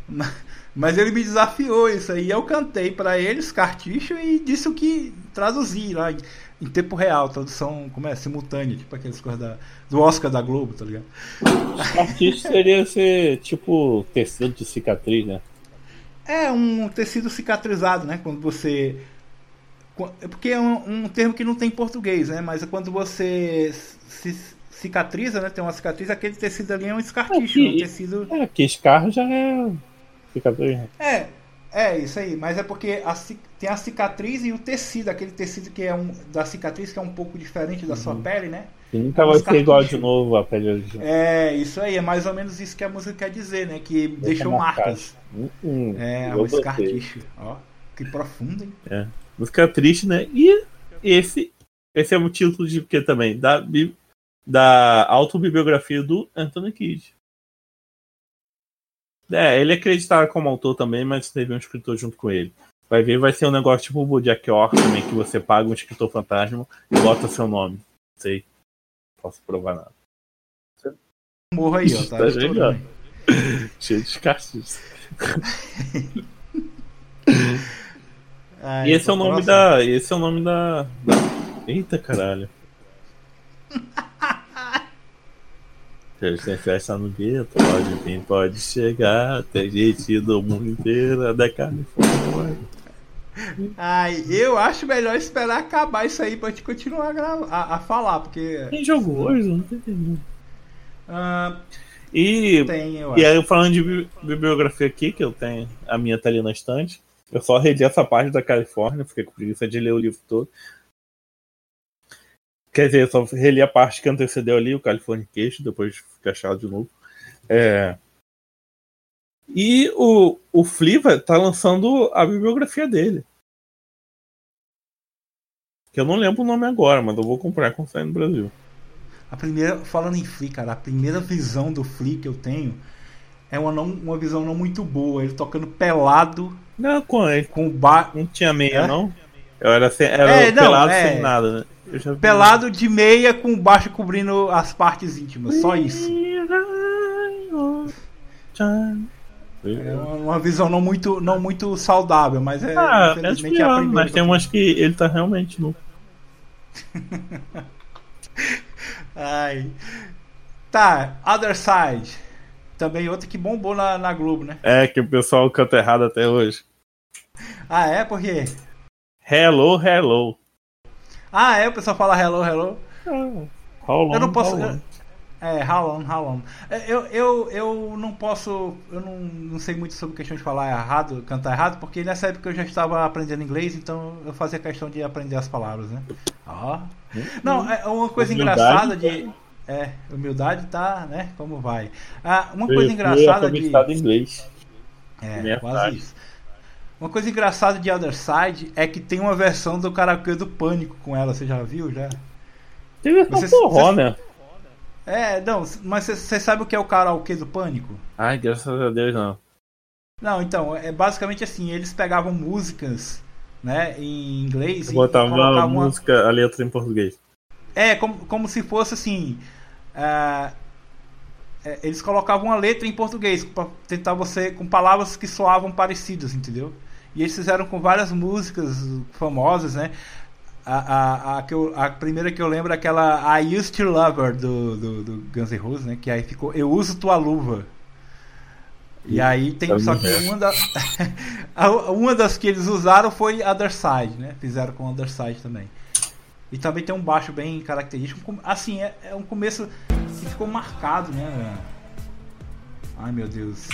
Mas, mas ele me desafiou isso aí. Eu cantei para eles, carticho, e disse o que traduzi lá em tempo real, tradução como é, simultânea, tipo aquelas coisas da, do Oscar da Globo, tá ligado? Carticho seria ser tipo tecido de cicatriz, né? É um tecido cicatrizado, né? Quando você. É porque é um, um termo que não tem em português, né? Mas é quando você se cicatriza, né? Tem uma cicatriz, aquele tecido ali é um escarticho, é um tecido. É, que escarro já é cicatriz. Né? É, é isso aí, mas é porque a, tem a cicatriz e o tecido, aquele tecido que é um da cicatriz que é um pouco diferente da uhum. sua pele, né? E nunca é vai ser igual de novo a pele original. É, isso aí, é mais ou menos isso que a música quer dizer, né? Que Deixa deixou marcas. Uhum, é, o escarticho. Ó, que profundo, hein? É. Música triste, né? E esse, esse é o título de que também? Da, da autobiografia do Anthony Kidd. É, ele é acreditado como autor também, mas teve um escritor junto com ele. Vai ver, vai ser um negócio tipo o Bojack Horseman, que você paga um escritor fantasma e bota seu nome. Não sei. Não posso provar nada. Morra aí, ó. Tá, tá Cheio de castos. e esse é o nome da. Esse é o nome da. da... Eita caralho. Tem festa no gueto, pode vir, pode chegar. Tem gente do mundo inteiro, da Califórnia. Ai, eu acho melhor esperar acabar isso aí pra gente continuar a, a, a falar, porque. Tem jogo hoje? Não tô entendendo. Uh, e, tem, eu e aí, falando de bibliografia aqui, que eu tenho, a minha tá ali na estante. Eu só reli essa parte da Califórnia, fiquei com preguiça de ler o livro todo. Quer dizer, eu só reli a parte que antecedeu ali, o Californication, depois fica achado de novo. É... E o, o Fliva tá lançando a bibliografia dele. Que eu não lembro o nome agora, mas eu vou comprar quando sair no Brasil. A primeira, falando em Flea, cara, a primeira visão do Flea que eu tenho é uma, não, uma visão não muito boa. Ele tocando pelado. Não, com, com o bar. Não tinha meia, é? não? Eu era, sem, era é, não, pelado é... sem nada, né? Pelado de meia com baixo cobrindo as partes íntimas, só isso. É uma visão não muito, não muito saudável, mas é ah, é a primeira. Mas tem umas que ele tá realmente nu. Ai. Tá, Other Side. Também outra que bombou na, na Globo, né? É, que o pessoal canta errado até hoje. Ah, é? Por quê? Hello, hello. Ah, é? O pessoal fala hello, hello. how eu não posso. Eu, é, how long, how long. É, eu, eu, eu não posso. Eu não, não sei muito sobre questão de falar errado, cantar errado, porque nessa época eu já estava aprendendo inglês, então eu fazia questão de aprender as palavras, né? Ó. Não, é uma coisa humildade, engraçada de. É, humildade tá, né? Como vai. Ah, uma coisa engraçada de. Inglês. É, quase isso. Uma coisa engraçada de Other Side é que tem uma versão do karaokê do Pânico com ela, você já viu já? Tem versão forró, né? É, não, mas você sabe o que é o karaokê do Pânico? Ai, graças a Deus não. Não, então, é basicamente assim, eles pegavam músicas, né, em inglês Botavam e colocavam a música, a letra em português. É, como, como se fosse assim, uh, eles colocavam uma letra em português para tentar você com palavras que soavam parecidas, entendeu? E eles fizeram com várias músicas famosas, né? A, a, a, que eu, a primeira que eu lembro é aquela I Used to Love Her do, do, do Guns N' Roses, né? Que aí ficou Eu Uso Tua Luva. E aí tem. Tá Só que uma, da, uma das que eles usaram foi Other Side, né? Fizeram com Other Side também. E também tem um baixo bem característico. Assim, é, é um começo que ficou marcado, né? Ai meu Deus.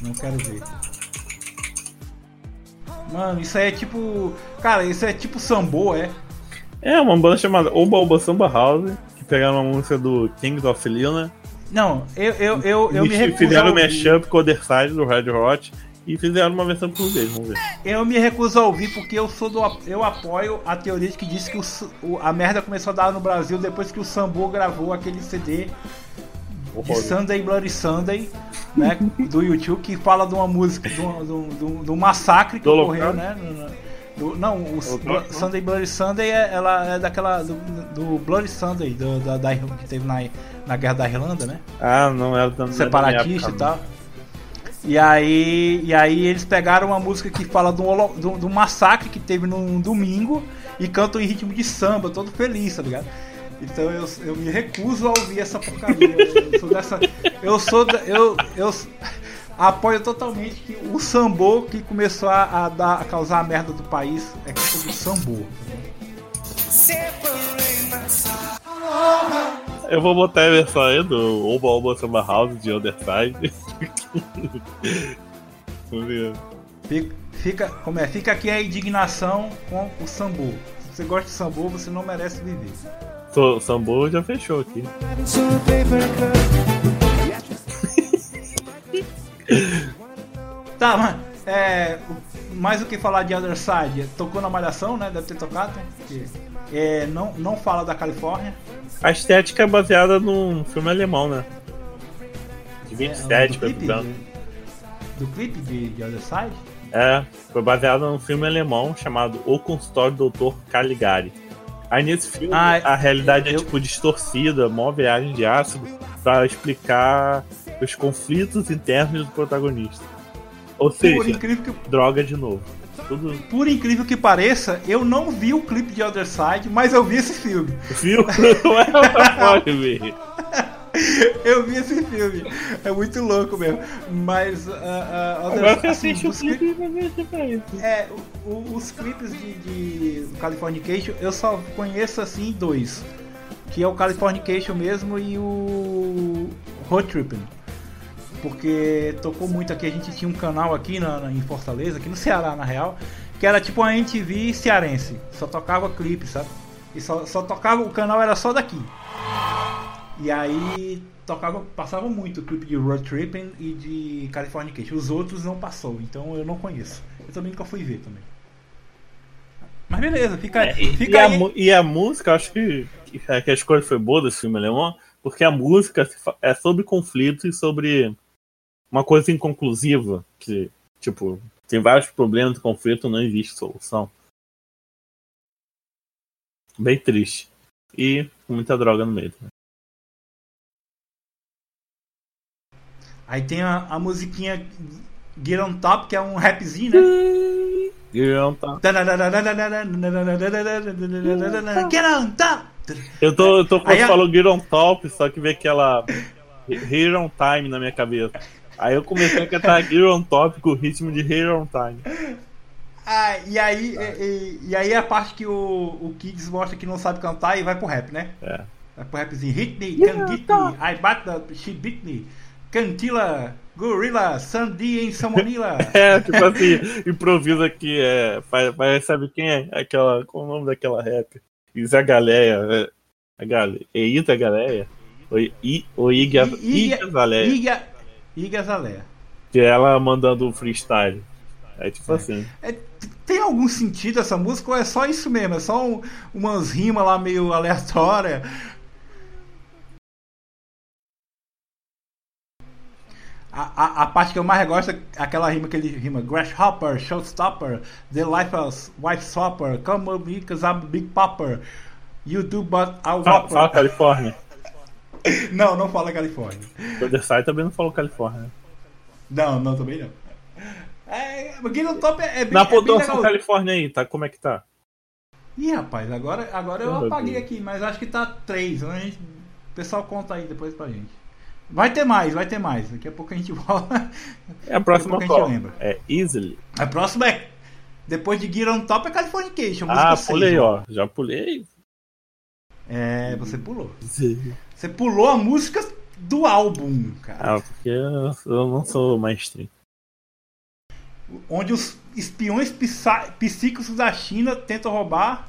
Não quero ver. Mano, isso aí é tipo. Cara, isso é tipo Sambo, é? É, uma banda chamada Oba Oba Samba House, que pegaram uma música do Kings of Leon, Não, eu, eu, eu, eu me recuso. fizeram o mashup com o Side do Red Hot e fizeram uma versão pro português, vamos ver. Eu me recuso a ouvir porque eu sou do eu apoio a teoria de que diz que o- a merda começou a dar no Brasil depois que o Sambo gravou aquele CD de. Sunday Bloody Sunday, né, do YouTube que fala de uma música, de um, de um- de um- massacre que Do ocorreu, local? né? do- não, o local? Sunday Bloody Sunday é, ela é daquela do, do Bloody Sunday do- da, da- que teve na, na Guerra da Irlanda, né? Ah, não era da separatista e tal. E aí, e aí eles pegaram uma música que fala do massacre que teve num domingo e cantam em ritmo de samba, todo feliz, tá ligado? Então eu, eu me recuso a ouvir essa porcaria. Eu sou dessa. Eu sou. da- Eu, eu apoio totalmente que o sambô que começou a, a dar, a causar a merda do país é culpa do sambô. Eu vou botar a versão aí do Oba Oba House de Other Side. Vamos ver. Fica, fica, como é? Fica aqui a indignação com o sambô. Se você gosta de sambô, você não merece viver. So, Sambo já fechou aqui. Tá, mas é, o- mais o que falar de Other Side? Tocou na Malhação, né? Deve ter tocado, né? É, não, não fala da Califórnia. A estética é baseada num filme alemão, né? De É, 27, do preto e clipe, branco. do clipe de, de Other Side? É, foi baseado num filme alemão chamado O Consultório do Dr. Caligari. Aí nesse filme Ah, a realidade é eu- tipo distorcida, mó viagem de ácido, pra explicar os conflitos internos do protagonista. Ou Por seja, incrível, que, droga de novo. Tudo por incrível que pareça, eu não vi o clipe de Other Side, mas eu vi esse filme. viu? Não é pode ver. Eu vi esse filme. É muito louco mesmo. Mas ah, Other Agora você assim, assiste o clipe e vai ver a diferença. É, o- o- os clipes de, de Californication eu só conheço assim dois. Que é o Californication mesmo e o Road Tripping. Porque tocou muito aqui, a gente tinha um canal aqui na, na- em Fortaleza, aqui no Ceará na real, que era tipo uma MTV cearense. Só tocava clipe, sabe? E só, só tocava, o canal era só daqui. E aí tocava, passava muito o clipe de Road Tripping e de Californication. Os outros não passou, então eu não conheço. Eu também nunca fui ver também. Mas beleza, fica, É, e, fica e a, aí. mu- e a música, acho que, que a que a escolha foi boa desse filme alemão, porque a música é sobre conflito e sobre uma coisa inconclusiva, que, tipo, tem vários problemas de conflito não existe solução. Bem triste. E com muita droga no meio. né? Aí tem a, a musiquinha Get on Top, que é um rapzinho, né? Então, tá. Get on Top! Eu tô, eu tô quando falou Get on Top, só que veio aquela Here on Time na minha cabeça. Aí eu comecei a cantar Get on Top com o ritmo de Here on Time. Ah, e aí, e, e- e aí é a parte que o, o Kids mostra que não sabe cantar e vai pro rap, né? É. Vai pro rapzinho. Hit me, can get me, I bate the, she beat me. Cantila, gorilla, Sandy em Samonila. É, tipo assim, improvisa aqui, é, faz- sabe quem é? Aquela, qual o nome daquela rap? Isa Galeia, é, a Gale, Eita Galeia? O, Iga, I- Iga Iga, Zalea. que é ela mandando o freestyle. É tipo assim. É, tem algum sentido essa música ou é só isso mesmo? É só um- umas rimas lá meio aleatórias? A, a, a parte que eu mais gosto é aquela rima que ele rima Grasshopper, Showstopper, The Life of Wife Swapper, Come with me cause I'm a Big Popper, You do but I Fala, fala Califórnia. Não, não fala Califórnia. O The Side também não falou Califórnia. né? Não, não, também não. É, Top é, é bem, Na é pontuação legal. Califórnia aí, tá? Como é que tá? Ih, rapaz, agora, agora eu apaguei aqui, mas acho que tá 3. A gente, o pessoal conta aí depois pra gente. Vai ter mais, vai ter mais. Daqui a pouco a gente volta. É a próxima a qual? gente lembra. É Easily. A próxima é. Depois de Get on Top é Californication. Ah, pulei, né? ó. Já pulei. É, você pulou. Você pulou a música do álbum, cara. Ah, porque eu não sou mainstream. Onde os espiões psíquicos da China tentam roubar.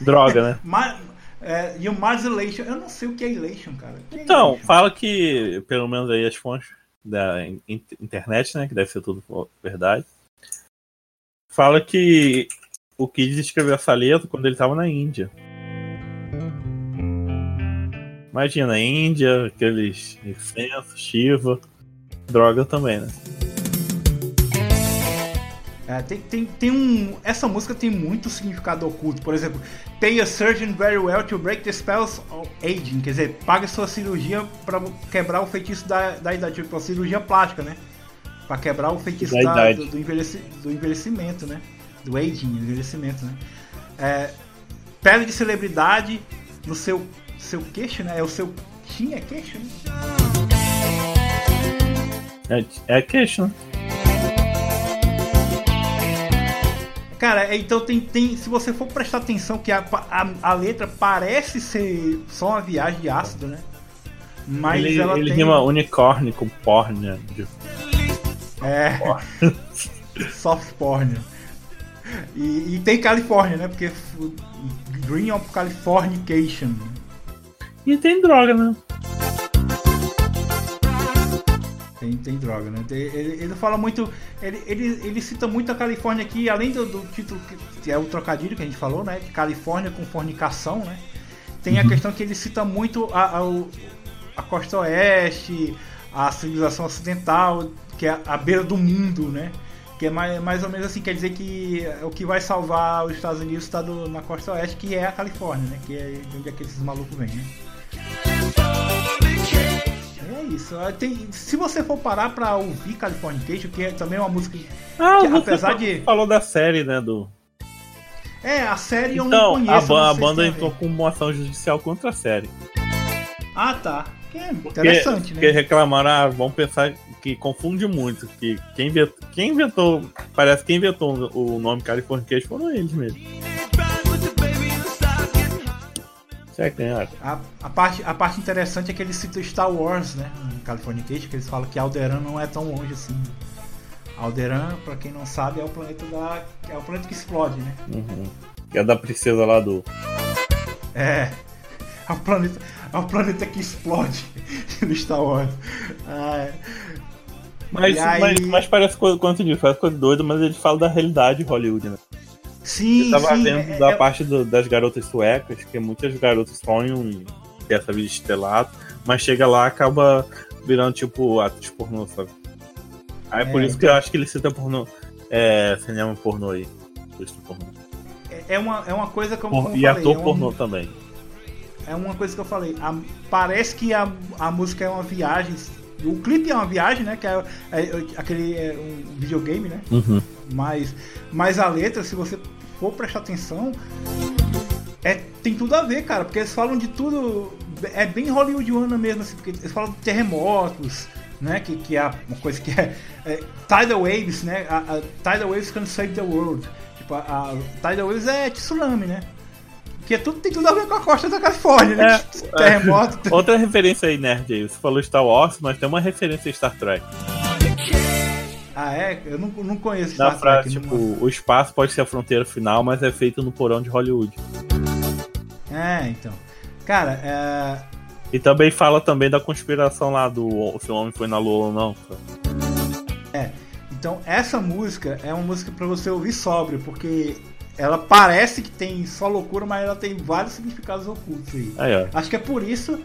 Droga, né? Ma é, e o Mars Elation. Eu não sei o que é Elation, cara. Que é Então, Elation? fala que, pelo menos aí as fontes da in- internet, né? Que deve ser tudo verdade. Fala que o Kid escreveu essa letra quando ele tava na Índia. Imagina, Índia, aqueles incensos, Shiva, droga também, né? É, tem, tem, tem um. Essa música tem muito significado oculto. Por exemplo, Pay a surgeon very well to break the spells of aging. Quer dizer, pague sua cirurgia pra quebrar o feitiço da, da idade. Tipo, a cirurgia plástica, né? Pra quebrar o feitiço Da da- do, do, envelheci- do envelhecimento, né? Do aging, envelhecimento, né? É, pele de celebridade no seu, seu queixo, né? É o seu. É queixo, né? É, é queixo, né? Cara, é, então tem, tem. Se você for prestar atenção que a, a, a letra parece ser só uma viagem de ácido, né? Mas ele ela ele tem. rima unicórnio com porn? De- É. soft porn. E, e tem Califórnia, né? Porque Green of Californication. E tem droga, né? Tem, tem droga, né? Ele, ele fala muito. Ele, ele, ele cita muito a Califórnia aqui, além do, do título que, é o trocadilho que a gente falou, né? De Califórnia com fornicação, né? Tem a questão que ele cita muito a, a, a costa oeste, a civilização ocidental, que é a beira do mundo, né? Que é mais, mais ou menos assim, quer dizer que o que vai salvar os Estados Unidos está do- na costa oeste, que é a Califórnia, né? Que é de onde é que esses malucos vêm, né? É isso. Ah, Tem, se você for parar pra ouvir Californication, que é também uma música. Ah, Que apesar de- falou da série, né? Do... É, a série eu não Então, conheço. a, não a banda a entrou com uma ação judicial contra a série. Ah, tá. Que é Porque, interessante, porque né? reclamaram, ah, vamos pensar que confunde muito. Que quem inventou, quem inventou parece que quem inventou o nome Californication foram eles mesmo. Será que ganharam? A, a parte, a parte interessante é que eles citam Star Wars, né? Em Californication, que eles falam que Alderan não é tão longe assim. Alderan, pra quem não sabe, é o planeta da. É o planeta que explode, né? Uhum. Que é da princesa lá do. É. É o planeta, é o planeta que explode no Star Wars. Ah, é. Mas, aí- mas, mas parece coisa, quando você diz, parece coisa doida, mas ele fala da realidade de Hollywood, né? Sim, Eu tava sim. vendo é- da é- parte do- das garotas suecas, que muitas garotas sonham ter essa vida estrelada, mas chega lá acaba virando tipo atos pornô, sabe? Aí é por É, isso que eu acho que ele cita pornô, é, cinema pornô aí. Pornô. é uma, é uma coisa como, Por- como e eu falei, ator é um- pornô também. É uma coisa que eu falei. a- parece que a, a música é uma viagem. O clipe é uma viagem, né? Que é, é- aquele é um videogame, né? Uhum. Mas, mas a letra, se você for prestar atenção, é, tem tudo a ver, cara. Porque eles falam de tudo. É bem hollywoodiana mesmo, assim, porque eles falam de terremotos, né? Que, que é uma coisa que é, é Tidal Waves, né? A, a Tidal Waves can save the world. Tipo, a, a Tidal Waves é tsunami, né? Que é tudo, tem tudo a ver com a costa da Califórnia, né? É. Terremoto. Outra referência aí, nerd aí. Você falou Star Wars, mas tem uma referência a Star Trek. Ah, é? Eu não, não conheço Na Star frase, Trek, tipo, não- o espaço pode ser a fronteira final, mas é feito no porão de Hollywood. É, então. Cara, é. E também fala também da conspiração lá do se o homem foi na lua ou não. Então, essa música é uma música pra você ouvir sóbrio, porque ela parece que tem só loucura, mas ela tem vários significados ocultos aí. Aí, ó. Acho que é por isso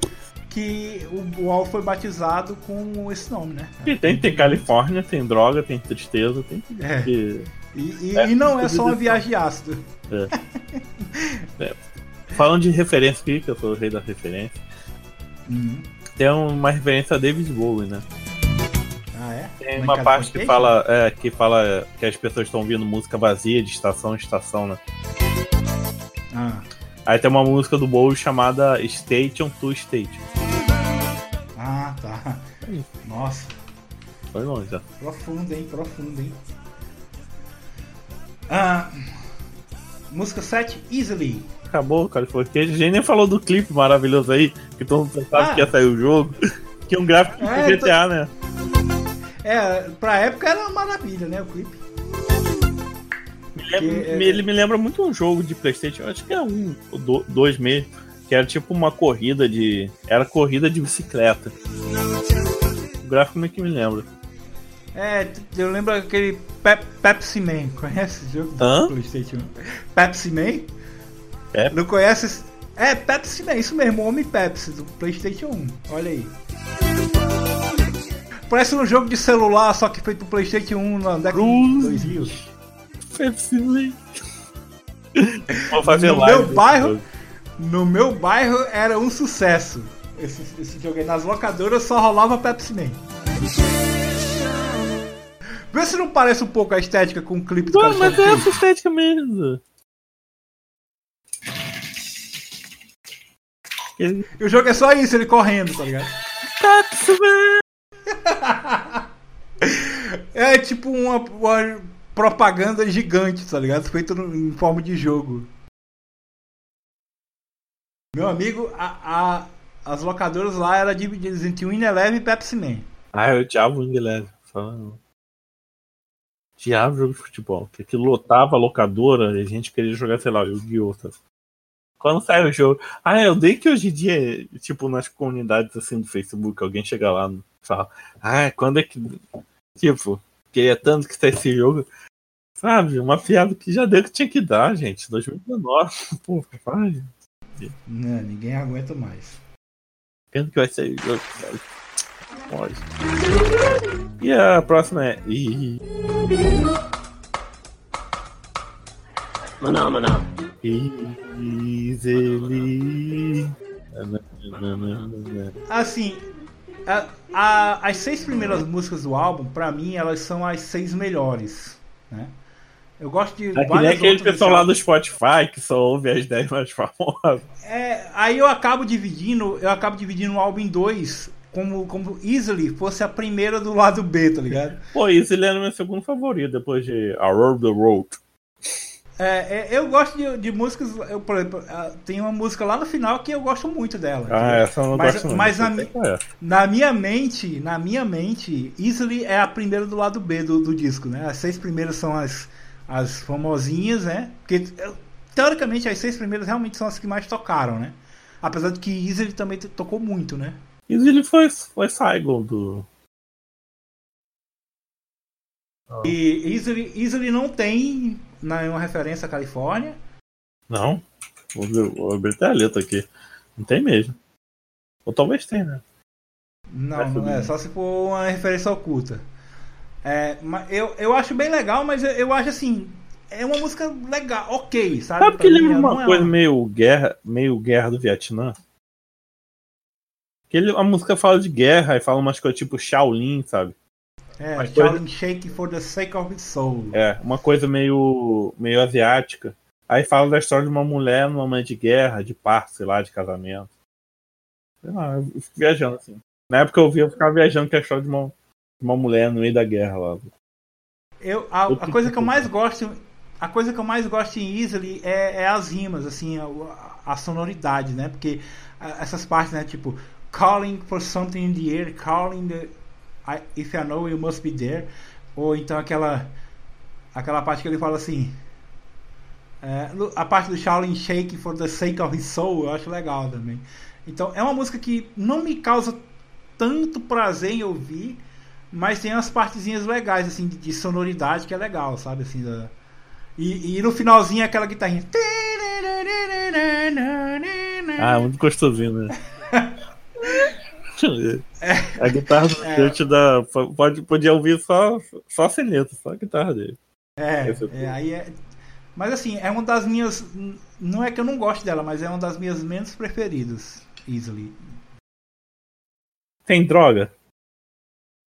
que o, álbum foi batizado com esse nome, né? E tem, tem Califórnia, tem droga, tem tristeza, tem. É. E, e- É, e não é só uma viagem de ácido. Falando de referência aqui, que eu sou o rei da referência, Uhum. tem uma referência a David Bowie, né? Ah, é? Tem Mas uma parte que fala, é, que fala que as pessoas estão ouvindo música vazia de estação em estação, né? Ah, Aí tem uma música do Bowie chamada Station to Station. ah, tá. Nossa, Foi longe já. profundo, hein? Profundo, hein? Ah, música 7, Easily. Acabou, cara. Foi que a gente nem falou do clipe maravilhoso aí, que todo mundo pensava Ah. que ia sair o jogo. Que é um gráfico de É, GTA, né? É, pra época era uma maravilha, né? O clipe. Me lembra- Que é- Ele me lembra muito um jogo de Playstation, acho que é um, ou do- dois mesmo, que era tipo uma corrida de. Era corrida de bicicleta. O gráfico meio que me lembra. É, eu lembro aquele Pep Pepsi Man. Conhece esse jogo do Hã? PlayStation 1? Pepsi Man? Pep? Não conhece? É, Pepsi Man, isso mesmo, Homem Pepsi do PlayStation 1. Olha aí. Parece um jogo de celular, só que feito pro PlayStation 1 na década de Cruz. 2000. Pepsi Man. Vou fazer No live. meu bairro? No meu bairro era um sucesso. Esse, esse jogo aí. Nas locadoras só rolava Pepsi Man. Vê se não parece um pouco a estética com o clipe do Não, mas é essa estética mesmo. Ele- E o jogo é só isso, ele correndo, tá ligado? Pepsi Man. É tipo uma, uma propaganda gigante, tá ligado? Feito no- em forma de jogo. Meu amigo, a, a- as locadoras lá eram divididas entre Wineleven e Pepsi Man. Ah, eu odiava o Inglés. Falando. Odiava jogo de futebol. Que aquilo lotava a locadora e a gente queria jogar, sei lá, Yu-Gi-Oh! sabe? Quando sai o jogo. Ah, eu dei que hoje em dia, tipo, nas comunidades assim do Facebook, alguém chega lá e fala. Ah, quando é que. Tipo, queria tanto que sai esse jogo. Sabe, uma piada que já deu que tinha que dar, gente. 2019. Pô, vai. Não, ninguém aguenta mais. Quando que vai sair o jogo, cara? Pode. E a próxima é. Ih, Phenomena. Easily. Assim, a- a- as seis primeiras músicas do álbum, pra mim, elas são as seis melhores, né? Eu gosto de É que nem aquele pessoal lá do Spotify que só ouve as 10 mais famosas. É, aí eu acabo dividindo, eu acabo dividindo o álbum em dois, como, como Easily fosse a primeira do lado B, tá ligado? Pô, ele era meu segundo favorito depois de A Road the Road. É, é, eu gosto de, de músicas, eu, por exemplo, ah, tem uma música lá no final que eu gosto muito dela. Ah, essa eu não Mas- gosto não. mas não a sei mi- qual é. Na minha mente, na minha mente, Easily é a primeira do lado B do, do disco, né? As seis primeiras são as, as famosinhas, né? Porque teoricamente as seis primeiras realmente são as que mais tocaram, né? Apesar de que Easily também tocou muito, né? Ele foi, foi single do. E Easily, Easily não tem nenhuma referência à Califórnia. Não. Vou, abrir até a letra aqui. Não tem mesmo. Ou talvez tenha, né? Não, não é, só se for uma referência oculta. É, eu, eu acho bem legal, mas eu, eu acho assim. É uma música legal, ok, sabe? Sabe que lembra não uma é coisa meio guerra, meio guerra do Vietnã? Que ele, a música fala de guerra e fala umas coisas tipo Shaolin, sabe? É, Mas Shaolin Shake for the sake of soul. É, uma coisa meio, meio asiática. Aí fala da história de uma mulher numa momento de guerra, de parto, sei lá, de casamento. Sei lá, eu fico viajando assim. Na época eu vi, eu ficava viajando com a história de uma, de uma mulher no meio da guerra lá. Eu, a, a coisa que eu mais gosto, a coisa que eu mais gosto em Easily é, é as rimas, assim, a, a sonoridade, né? Porque essas partes, né? Tipo, calling for something in the air, calling the, I, if I know you must be there, ou então aquela, aquela parte que ele fala assim, é, a parte do Shaolin Shake for the sake of his soul, eu acho legal também. Então é uma música que não me causa tanto prazer em ouvir, mas tem umas partezinhas legais, assim, de, de sonoridade que é legal, sabe? Assim, da- e, e no finalzinho é aquela guitarrinha. Ah, muito gostosinho, né? A guitarra do É. Kurt dá. Pode, podia ouvir só, só sem letra, só a guitarra dele. É, é é, aí é. Mas assim, é uma das minhas. Não é que eu não gosto dela, mas é uma das minhas menos preferidas. Easily. Tem droga?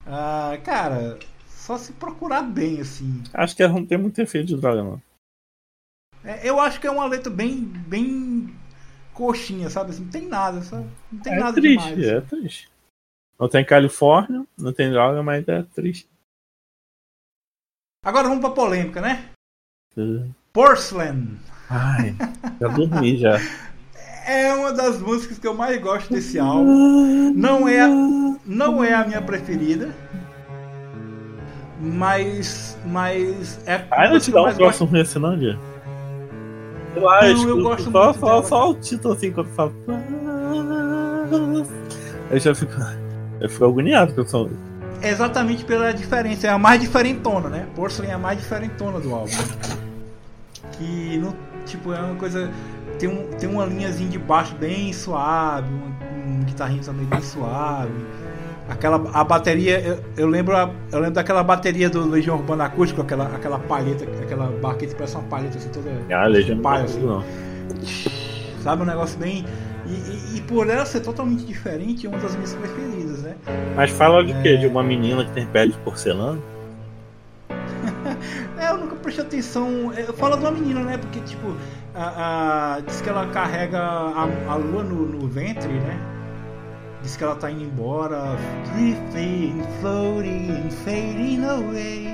Ah, cara, só se procurar bem, assim. Acho que não tem muito efeito de droga, não. É, eu acho que é uma letra bem. bem coxinha, sabe? Assim, não tem nada, sabe? Não tem É nada triste, demais. é triste. Não tem Califórnia, não tem droga, mas é triste. Agora vamos pra polêmica, né? Porcelain. Ai, já dormi já. É uma das músicas que eu mais gosto desse álbum. Não é, não é a minha preferida. Mas. Mas. É a Ai, não te dá um troço ruim assim, não, Dia? Sei lá, Não, eu, eu escuto gosto só, muito só, dela. só o título assim quando fala. Eu já fico. Eu fico agoniado com essa música. Exatamente pela diferença. É a mais diferentona, né? Porcelain é a mais diferentona do álbum. Que, não, tipo, é uma coisa. Tem, um, tem uma linhazinha de baixo bem suave, um, um guitarrinho também bem suave. Aquela, a bateria, eu, eu lembro a- eu lembro daquela bateria do Legião Urbana Acústico, aquela, aquela palheta, aquela baqueta que parece uma palheta assim toda. Ah, Pai, não, assim. não. Sabe, um negócio bem. E, e- e por ela ser totalmente diferente, é uma das minhas preferidas, né? Mas fala de quê? É. De uma menina que tem pele de porcelana? É, eu nunca prestei atenção. é, Fala de uma menina, né? Porque, tipo, a, a- diz que ela carrega a, a lua no, no ventre, né? Diz que ela tá indo embora. Drifting, floating, fading away.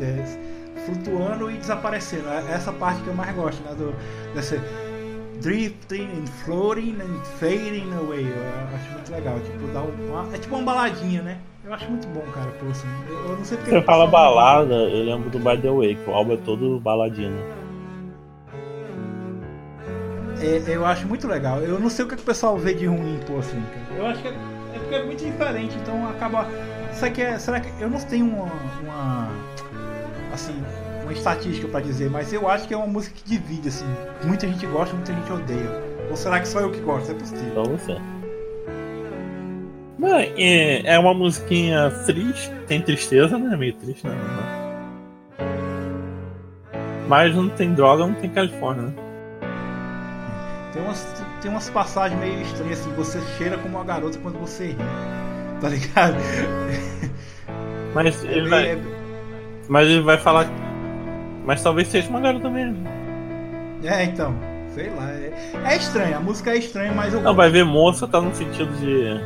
É, Flutuando e desaparecendo. É Essa parte que eu mais gosto, né? Do, dessa drifting and floating and fading away. Eu acho muito legal. Tipo, dá um- uma, é tipo uma baladinha, né? Eu acho muito bom, cara. Pô, assim, eu, eu não sei porque. Você fala balada, eu lembro do By the Way, que o álbum é todo baladinho. É, eu acho muito legal. Eu não sei o que, que o pessoal vê de ruim, pô, assim, cara. Eu acho que é, é porque é muito diferente, então acaba. Isso aqui é. Será que. Eu não tenho uma. uma assim, uma estatística pra dizer, mas eu acho que é uma música que divide, assim. Muita gente gosta, muita gente odeia. Ou será que só eu que gosto? É possível. Então você. Não, é, é uma musiquinha triste, tem tristeza, né? Meio triste, né? Mas não tem droga, não tem Califórnia, né? Tem umas, tem umas passagens meio estranhas, assim. Você cheira como uma garota quando você ri. Tá ligado? Mas É ele vai, meio- mas ele vai falar. Mas talvez seja uma garota mesmo. é, então. Sei lá. É, é estranho. A música é estranha, mas eu Não, vai ver moça tá no sentido de.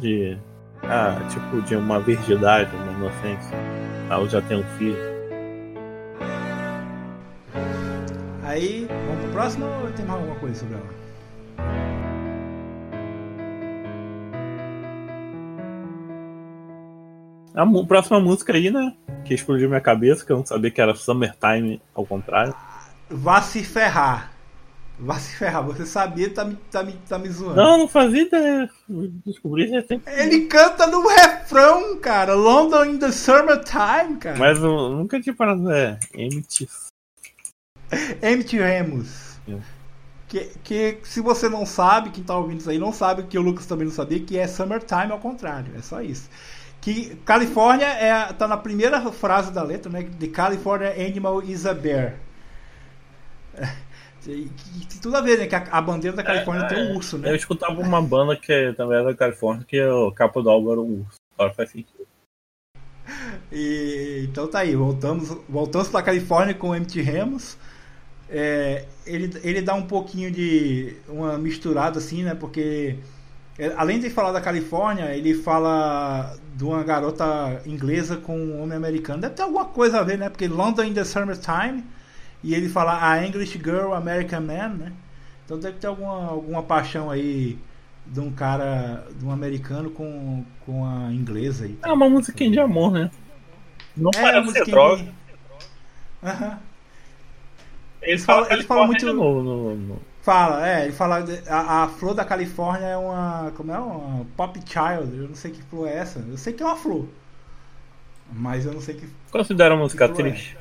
de. Ah, tipo, de uma virgindade, uma inocência. Ah, eu já tenho um filho. Aí, vamos pro próximo ou tem mais alguma coisa sobre ela? A próxima música aí, né? Que explodiu minha cabeça, que eu não sabia que era Summertime ao contrário. Vá se ferrar. Vá se ferrar. Você sabia, tá me, tá me, tá me zoando. Não, não fazia ideia. Descobri. Ele canta no refrão, cara. London in the summertime, cara. Mas eu nunca tinha parado. É, MT. Emmett Ramos. É. Que, que se você não sabe, quem tá ouvindo isso aí não sabe, que o Lucas também não sabia, que é Summertime ao contrário. É só isso. Que Califórnia é, tá na primeira frase da letra, né? The California animal is a bear. É, tem tudo a ver, né? Que a, a bandeira da Califórnia tem um urso, né? Eu escutava uma banda que também era da Califórnia, que o capa do álbum era um urso. Agora faz sentido. E, então tá aí, voltamos, voltamos pra Califórnia com o MT Ramos. É, ele, ele dá um pouquinho de uma misturada assim, né? Porque é, além de falar da Califórnia, ele fala de uma garota inglesa com um homem americano. Deve ter alguma coisa a ver, né? Porque London in the Summertime e ele fala a English Girl, American Man, né? Então deve ter alguma, alguma paixão aí de um cara, de um americano com, com a inglesa aí. É uma musiquinha de amor, né? Não É, parece ser droga. de- Aham. Ele fala- ele fala muito- de novo no, no- Fala, é, ele fala. A, a flor da Califórnia é uma. Como é? Uma pop child. Eu não sei que flor é essa. Eu sei que é uma flor. Mas eu não sei que. Considera a música é? triste.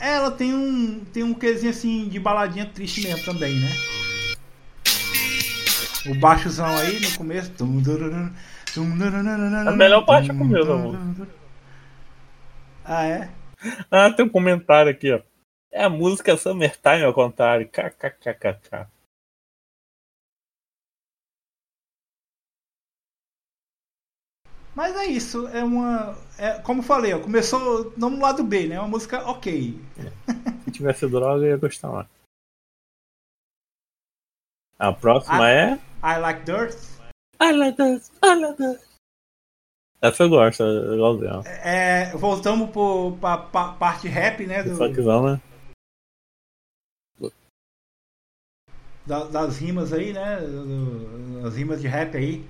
Ela tem um. Tem um quezinho assim de baladinha triste mesmo também, né? O baixozão aí no começo. A melhor parte é o começo da música. Ah, é? Ah, tem um comentário aqui, ó. É a música Summertime ao contrário. KKKKK. Mas é isso, é uma. É, como eu falei, ó, começou no lado B, né? Uma música ok. Se tivesse droga, eu ia gostar mais. A próxima Ah. é I Like Dirt. I like that, I like that. Essa eu gosto, eu gosto dela. É, voltamos pro, pra, pra parte rap, né? Do, Funkzão, né? da- das rimas aí, né? do- as rimas de rap aí.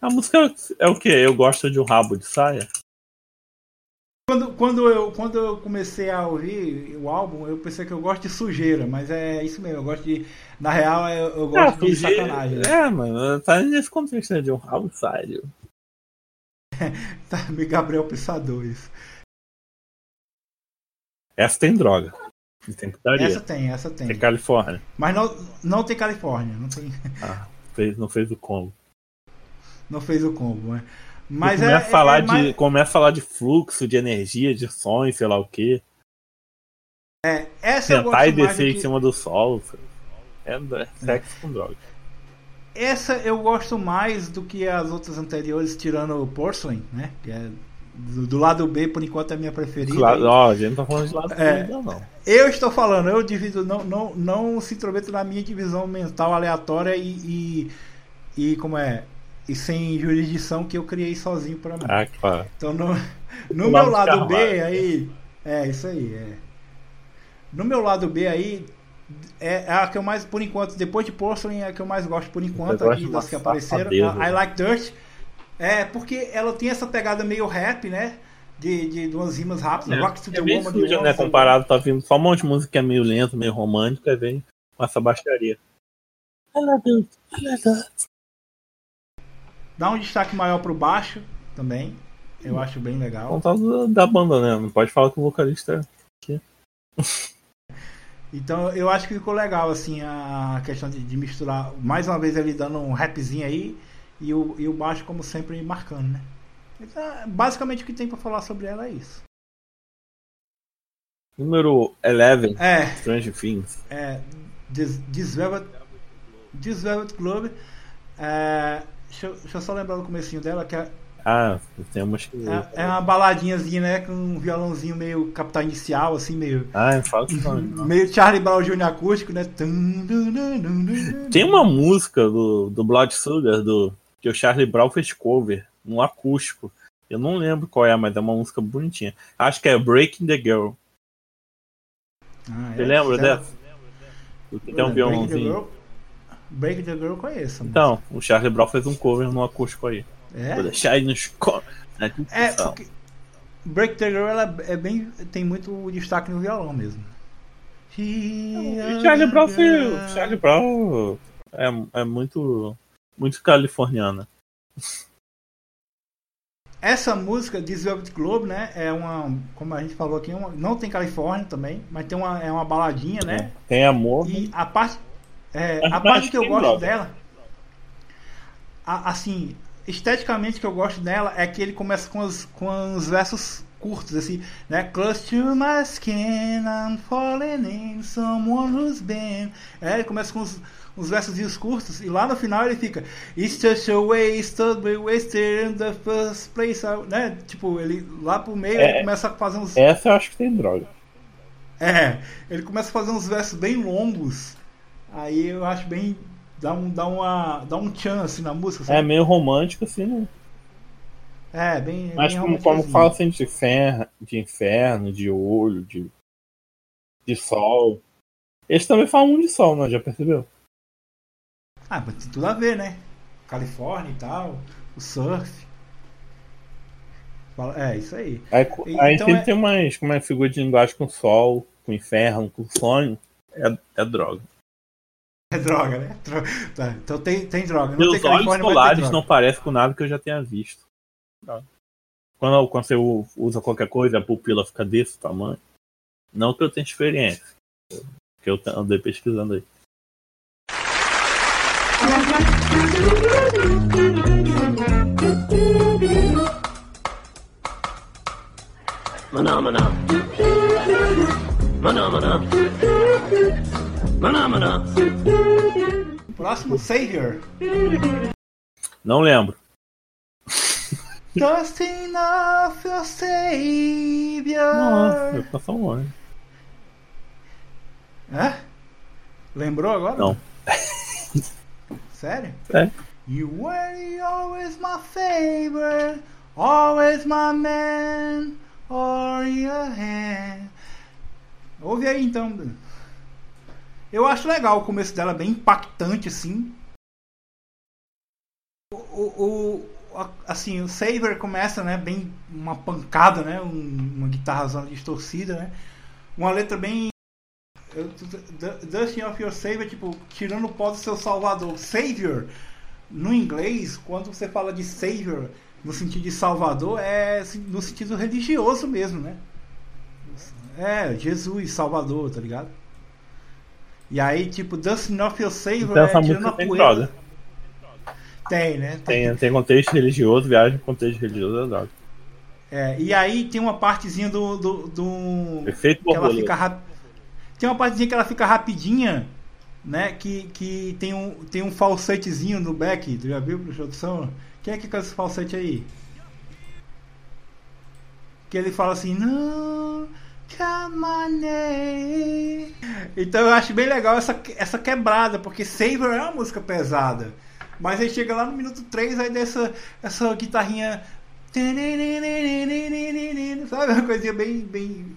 A música é o que? Eu gosto de um rabo de saia? Quando, quando, eu, quando eu comecei a ouvir o álbum, eu pensei que eu gosto de sujeira, mas é isso mesmo, eu gosto de. Na real, eu, eu gosto de fugir- sacanagem. né? É, mano, tá nesse contexto né, de um rabo de saia. Tá, me Gabriel Pensador isso. Essa tem droga. E Tem. Essa tem, essa tem. Tem Califórnia. Mas não, não tem Califórnia, não, tem, Ah, fez, não fez o combo. não fez o combo, né? Mas E é, começa, a falar é de, mais- começa a falar de fluxo, de energia, de e sei lá o que. é, essa eu Tentar e gosto mais descer do em que, cima do sol. É, é sexo com droga. Essa eu gosto mais do que as outras anteriores, tirando o Porcelain, né? Que é do, do lado B, por enquanto, é a minha preferida. Lado- Ó, a gente não tá falando de lado É. B, não. Eu estou falando, eu divido, não, não, não se intrometo na minha divisão mental aleatória e, e, e como é, e sem jurisdição que eu criei sozinho para mim. Ah, claro. Então no, no meu lado B aí, é isso aí, é. No meu lado B aí é é a que eu mais, por enquanto, depois de Porcelain, é a que eu mais gosto por enquanto aqui das que apareceram. A I Like Dirt. É, porque ela tem essa pegada meio rap, né? De, de, de umas rimas rápidas. Rock to the É Woman, suja, né? Woman, Comparado, tá vindo só um monte de música que é meio lenta, meio romântica, vem com essa baixaria. Dá um destaque maior pro baixo também. Eu acho bem legal. Contato da, da banda, né? Não pode falar que o vocalista é. Então eu acho que ficou legal assim a questão de, de misturar mais uma vez ele dando um rapzinho aí e o, e o baixo como sempre marcando, né? Então, basicamente o que tem pra falar sobre ela é isso. Número 11, É, Strange Things. é This, This Velvet, This Velvet Club. É, deixa, eu- deixa eu só lembrar do comecinho dela que é, Ah, tem umas que. é, é uma baladinhazinha, né? Com um violãozinho meio capital inicial, assim, meio. Ah, não. não. Meio Charlie Brown Jr. acústico, né? Tem uma música do, do Blood Sugar do, que o Charlie Brown fez cover, no acústico. Eu não lembro qual é, mas é uma música bonitinha. Acho que é Breaking the Girl. Ah, Você é? lembra Ela- dessa? Tem um Break the violãozinho. Girl, Break the Girl eu conheço. Então, o Charlie Brown fez um cover no acústico aí. Vou é? deixar aí nos É, porque Break the Girl ela é bem, tem muito destaque no violão mesmo. Charlie Brown foi. Charlie Brown é, é muito. Muito californiana. Essa música, This Velvet Globe, né? É uma, como a gente falou aqui, é uma- não tem Califórnia também, mas tem uma, é uma baladinha, né? Tem amor. E a parte, é, a parte que eu gosto dela, a- assim, esteticamente que eu gosto dela é que ele começa com os, com os versos curtos, assim, né? Close to my skin, I'm falling in someone who's been. É, ele começa com os, os versos curtos e lá no final ele fica It's just a waste, we wasted in the first place, né? Tipo, ele lá pro meio É. ele começa a fazer uns Essa eu acho que tem droga. é, ele começa a fazer uns versos bem longos. Aí eu acho bem. Dá um, dá uma, dá um chance na música. É Sabe? meio romântico, assim, né? É, bem. Mas bem como, como fala assim de inferno, de inferno, de olho, de, de sol. Esse também fala muito de sol, né? Já percebeu? Ah, mas tem tudo a ver, né? Califórnia e tal, o surf. É, isso aí. Aí, aí então sempre é- tem umas como é figura de linguagem com sol, com inferno, com sonho. É, é droga. É droga, né? Tá, então tem, tem droga. Não Meus tem olhos droga. não parecem com nada que eu já tenha visto. Quando, quando você usa qualquer coisa, a pupila fica desse tamanho. Não que eu tenha experiência. Que eu andei pesquisando aí. Phenomena. Phenomena. Phenomena. Próximo, Savior. Não lembro. Dusting off your Savior. Nossa, eu tô falando. Hã? Lembrou agora? Não. Sério? É. You were always my favorite, always my man, or your hand. Ouve aí então. Bruno. Eu acho legal o começo dela, bem impactante assim. O, o, o- assim, o Saver começa, né, bem uma pancada, né, um- uma guitarra distorcida, né. Uma letra bem Dusting of Your Savior, tipo, tirando o pó do seu salvador. Savior, no inglês, quando você fala de Savior, no sentido de salvador, é assim, no sentido religioso mesmo, né? É, Jesus, salvador, tá ligado? E aí, tipo, Dusting of Your Savior Então essa é tirando a tem poeira. droga. Tem, né? Tem, tem contexto religioso, viagem com contexto religioso é droga. É, e aí tem uma partezinha do. do, do Efeito que ela fica rap... Tem uma partezinha que ela fica rapidinha, né? Que, que tem, um, tem um falsetezinho no back. Tu já viu, produção? Quem é que canta esse falsete aí? Que ele fala assim, não, name. Então eu acho bem legal essa, essa quebrada, porque Saver é uma música pesada. Mas aí chega lá no minuto 3, aí dessa essa guitarrinha. Sabe? Uma coisinha bem, bem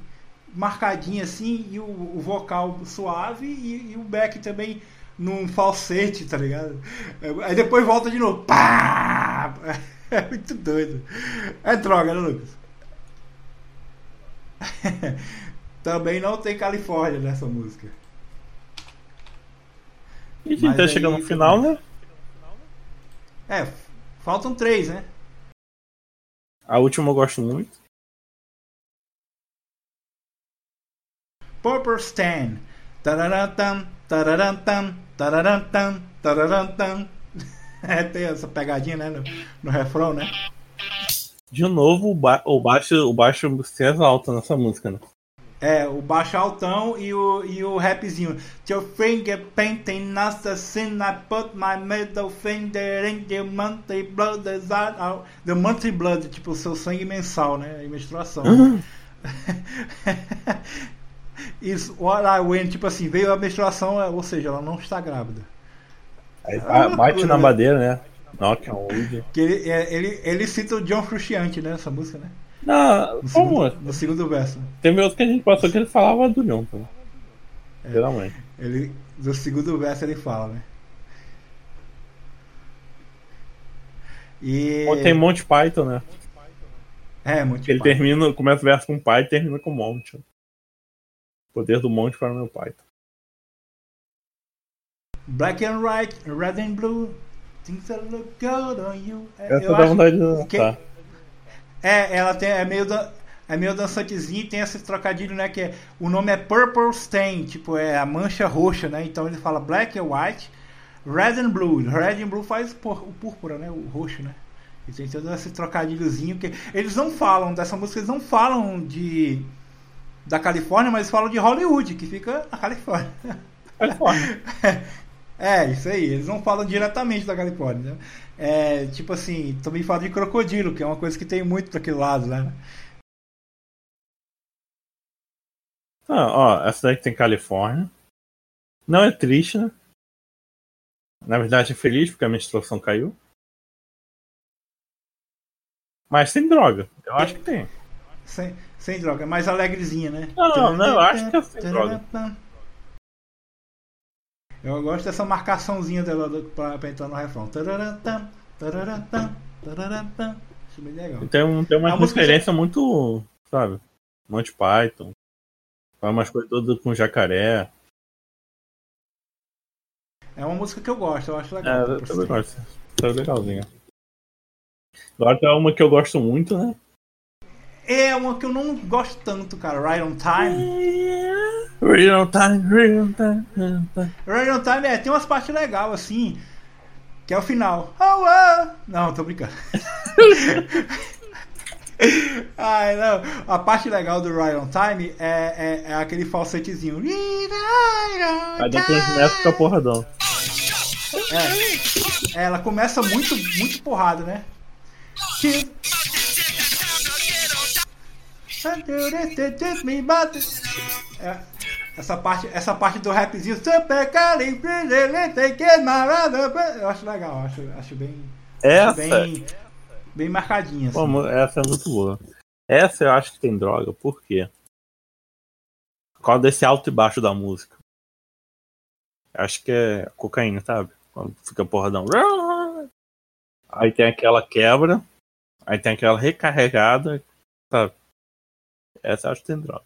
marcadinha assim, e o, o vocal suave e, e o back também num falsete, tá ligado? Aí depois volta de novo. Pá! É muito doido. É droga, né, Lucas? Também não tem Califórnia nessa música. E a gente Mas tá chegando no final, né? É, faltam três, né? A última eu gosto muito. Purple Stan. Tararantam, tararantam, tararantam, tararantam. É, tem essa pegadinha, né? No, no refrão, né? De novo, o, ba o baixo, o baixo se exalta nessa música, né? É, o baixo altão e o, e o rapzinho. Your finger painting assassin, I put my middle finger in the monthly blood. The monthly blood, tipo o seu sangue mensal, né? E menstruação. Isso, what I win, tipo assim, veio a menstruação, ou seja, ela não está grávida. Aí ba- bate loucura, na madeira, né? Knock on wood. Que ele, é, ele, ele cita o John Frusciante, né? Essa música, né? Não, No como? segundo, no segundo verso. Tem outro que a gente passou que ele falava do John, tá? É. Geralmente. Ele, no segundo verso ele fala, né? E. Ou tem Monty Python, né? É, muito Ele pai. termina, começa o verso com pai e termina com monte. Poder do monte para o meu pai. Black and white, red and blue. Things that look good on you. É, Essa eu dá vontade de dançar. É, ela tem, é meio, dan- é meio dançantezinho e tem esse trocadilho, né? Que é, o nome é Purple Stain, tipo, é a mancha roxa, né? Então ele fala black and white, red and blue. Red and blue faz por- o púrpura, né? O roxo, né? E tem todo esse trocadilhozinho que eles não falam dessa música, eles não falam de da Califórnia, mas falam de Hollywood, que fica na Califórnia. Califórnia. É, isso aí. Eles não falam diretamente da Califórnia. Né? É, tipo assim, também falam de crocodilo, que é uma coisa que tem muito daquele lado, né? Ah, ó, essa daqui tem Califórnia. Não é triste, né? Na verdade é feliz porque a menstruação caiu. Mas tem droga. Eu acho que tem. Sem, sem droga, é mais alegrezinha, né? Não, não, eu acho que é sem droga. Eu gosto dessa marcaçãozinha dela do- pra, pra entrar no refrão. Tararatam, tararatam, tararatam. Acho bem legal. Tem, um, tem uma referência muito, sabe? Monty Python. Faz umas coisas todas com jacaré. É uma música que eu gosto, eu acho É, legal. eu também gosto. Tá legalzinha. Agora tem uma que eu gosto muito, né? É uma que eu não gosto tanto, cara. Right on Time. Real time, real time, real time. Time é, tem umas partes legais assim. Que é o final. Oh, oh. Não, tô brincando. Ai, não. A parte legal do Right on Time é, é, é aquele falsetezinho. Aí depois começa com a porradão. É, ela começa muito, muito porrada, né? É, Essa parte, essa parte do rapzinho. Que Eu acho legal, acho, acho bem. Essa, bem, bem marcadinha. Assim. Pô, essa é muito boa. Essa eu acho que tem droga, por quê? Por causa desse alto e baixo da música. Acho que é cocaína, sabe? Quando fica porradão. Aí tem aquela quebra. Aí tem aquela recarregada. Sabe? Essa eu acho que tem droga.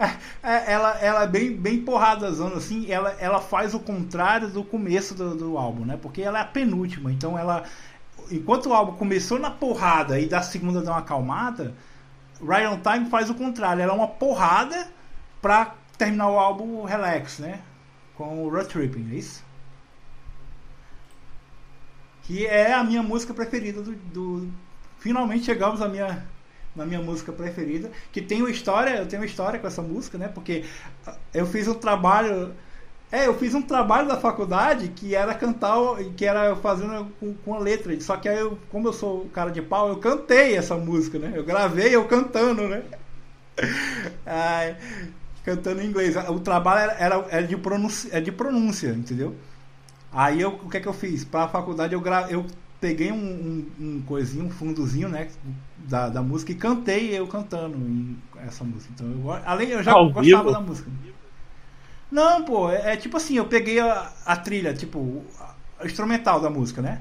É, ela, ela é bem, bem porradazona, assim, ela, ela faz o contrário do começo do, do álbum, né? Porque ela é a penúltima, então ela. Enquanto o álbum começou na porrada e da segunda deu uma acalmada, on Time faz o contrário, ela é uma porrada pra terminar o álbum relax, né? Com o Road Tripping, é isso? Que é a minha música preferida do, do. Finalmente chegamos à minha na minha música preferida, que tem uma história, eu tenho uma história com essa música, né? Porque eu fiz um trabalho, é, eu fiz um trabalho da faculdade que era cantar, que era fazendo com, com a letra, só que aí eu, como eu sou cara de pau, eu cantei essa música, né? Eu gravei eu cantando, né? Cantando em inglês. O trabalho era, era, era de, pronúncia, é de pronúncia, entendeu? Aí eu, o que é que eu fiz? Para a faculdade eu, gra, eu peguei um, um, um coisinho, um fundozinho, né? Da, da música e cantei eu cantando essa música. Então, eu, além eu já Ao gostava vivo? da música. Não, pô, é, é tipo assim, eu peguei a, a trilha, tipo, a instrumental da música, né?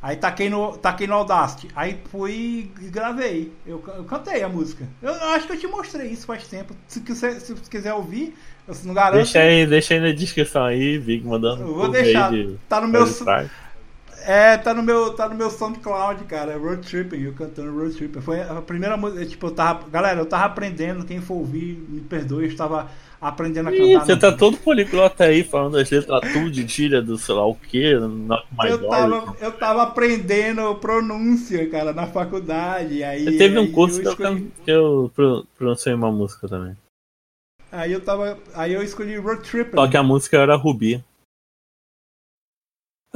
Aí taquei no, taquei no Audacity. Aí fui e gravei. Eu, eu cantei a música. Eu, eu acho que eu te mostrei isso faz tempo. Se, quiser, se você quiser ouvir, eu não garanto. Deixa aí, deixa aí na descrição aí, Vig mandando. Eu vou deixar. de- Tá no meu. trás. É, tá no meu, tá no meu SoundCloud, cara. É Road Tripping, eu cantando Road Tripping. Foi a primeira música, tipo, eu tava, galera, eu tava aprendendo, quem for ouvir, me perdoe, eu estava aprendendo a Ih, cantar. você no- tá todo poliglota aí, falando as letras tudo de tira do sei lá o que, not my eu tava, eu tava aprendendo pronúncia, cara, na faculdade. Aí, Teve um curso que eu, escolhi- can- que eu pro- pronunciei uma música também. Aí eu tava. Aí eu escolhi Road Tripping. Só que a música era Ruby.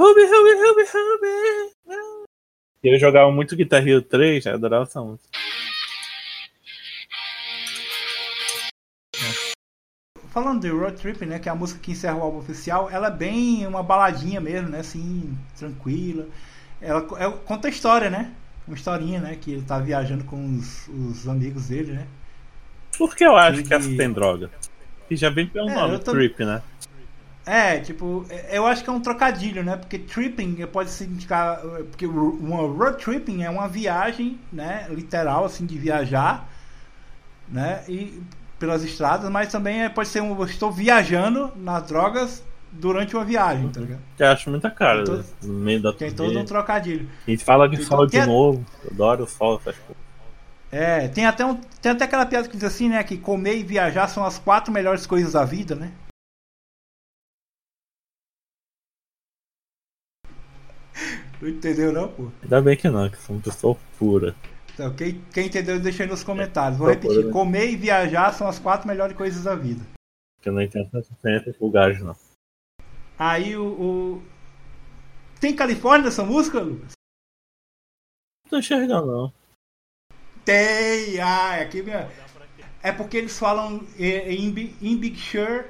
Ruby, Ruby, Ruby, Ruby. Eu jogava muito Guitar Hero 3, eu adorava essa música. Falando de Road Trip, né, que é a música que encerra o álbum oficial, ela é bem uma baladinha mesmo, né, assim, tranquila. Ela co- é- conta a história, né? Uma historinha, né, que ele tá viajando com os, os amigos dele, né? Por que eu acho que essa tem droga? E já vem pelo É, nome, tô- Trip, né? É, tipo, é- eu acho que é um trocadilho, né? Porque tripping pode significar. Porque ro- uma road tripping é uma viagem, né? Literal, assim, de viajar, né? E pelas estradas, mas também é- pode ser um. Estou viajando nas drogas durante uma viagem, tá ligado? Que eu acho muita cara, né? no meio da Tem todo um trocadilho. E fala de sol de novo. Eu adoro o sol, essas coisas. É, tem até, um, tem até aquela piada que diz assim, né? Que comer e viajar são as quatro melhores coisas da vida, né? Não entendeu não, pô? Ainda bem que não, que sou uma pessoa pura. Então, quem, quem entendeu, deixa aí nos comentários. Vou Tá repetir. bom, né? Comer e viajar são as quatro melhores coisas da vida. Que eu não entendo esses lugares, não. Aí o, o- Tem Califórnia nessa música, Lucas? Não tô enxergando, não. Tem! Ah, aqui minha... É porque eles falam em Big Sur,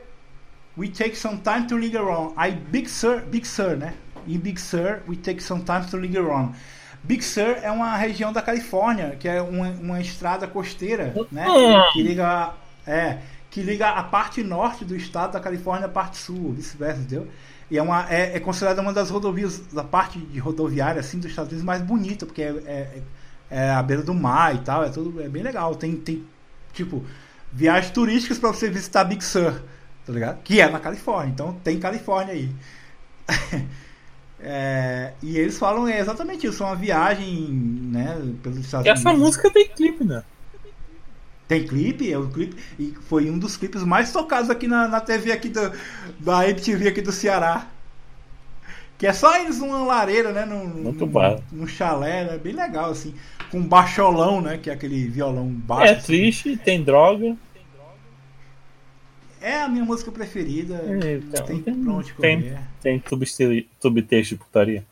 we take some time to linger on. Aí Big Sur, Big Sur, né? Em Big Sur, we take some time to linger on. Big Sur é uma região da Califórnia, que é uma, uma estrada costeira, né? Que liga, é, que liga a parte norte do estado da Califórnia à parte sul, vice-versa, entendeu? E é, uma, é, é considerada uma das rodovias, da parte de rodoviária assim, dos Estados Unidos mais bonita, porque é, é, é à beira do mar e tal, é tudo é bem legal. Tem, tem tipo, viagens turísticas para você visitar Big Sur, tá ligado? Que é na Califórnia, então tem Califórnia aí. É, e eles falam é exatamente isso, uma viagem, né, pelos Estados essa Unidos. música tem clipe, né? Tem clipe, é o clipe e foi um dos clipes mais tocados aqui na, na TV aqui do, da MTV aqui do Ceará. Que é só eles numa lareira, né, num, Muito num, num chalé, né, bem legal assim, com um baixolão, né, que é aquele violão baixo. É assim. triste, tem droga. É a minha música preferida. É, então, tem tem- tem. Tem subtexto de putaria.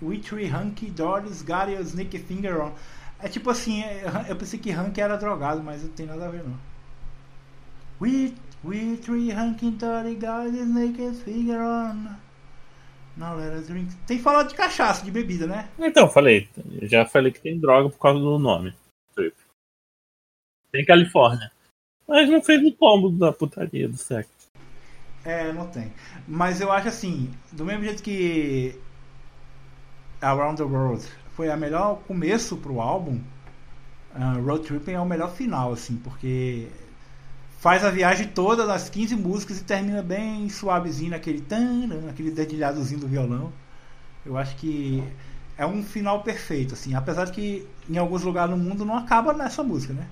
We Three Hunky Doris Got Your Sneaky Finger On. É tipo assim, é- eu pensei que Hunky era drogado, mas não tem nada a ver não. We, we Three Hunky Doris Got Your Sneaky Finger On. Now let us drink. Tem falado de cachaça, de bebida, né? Então, falei. Já falei que tem droga por causa do nome. Trip. Tem Califórnia. Mas não fez o combo da putaria do sexo. É, não tem. Mas eu acho assim, do mesmo jeito que Around the World foi a melhor começo pro álbum, uh, Road Tripping é o melhor final, assim, porque faz a viagem toda nas 15 músicas e termina bem suavezinho naquele tan, naquele dedilhadozinho do violão. Eu acho que é um final perfeito, assim, apesar de que em alguns lugares no mundo não acaba nessa música, né?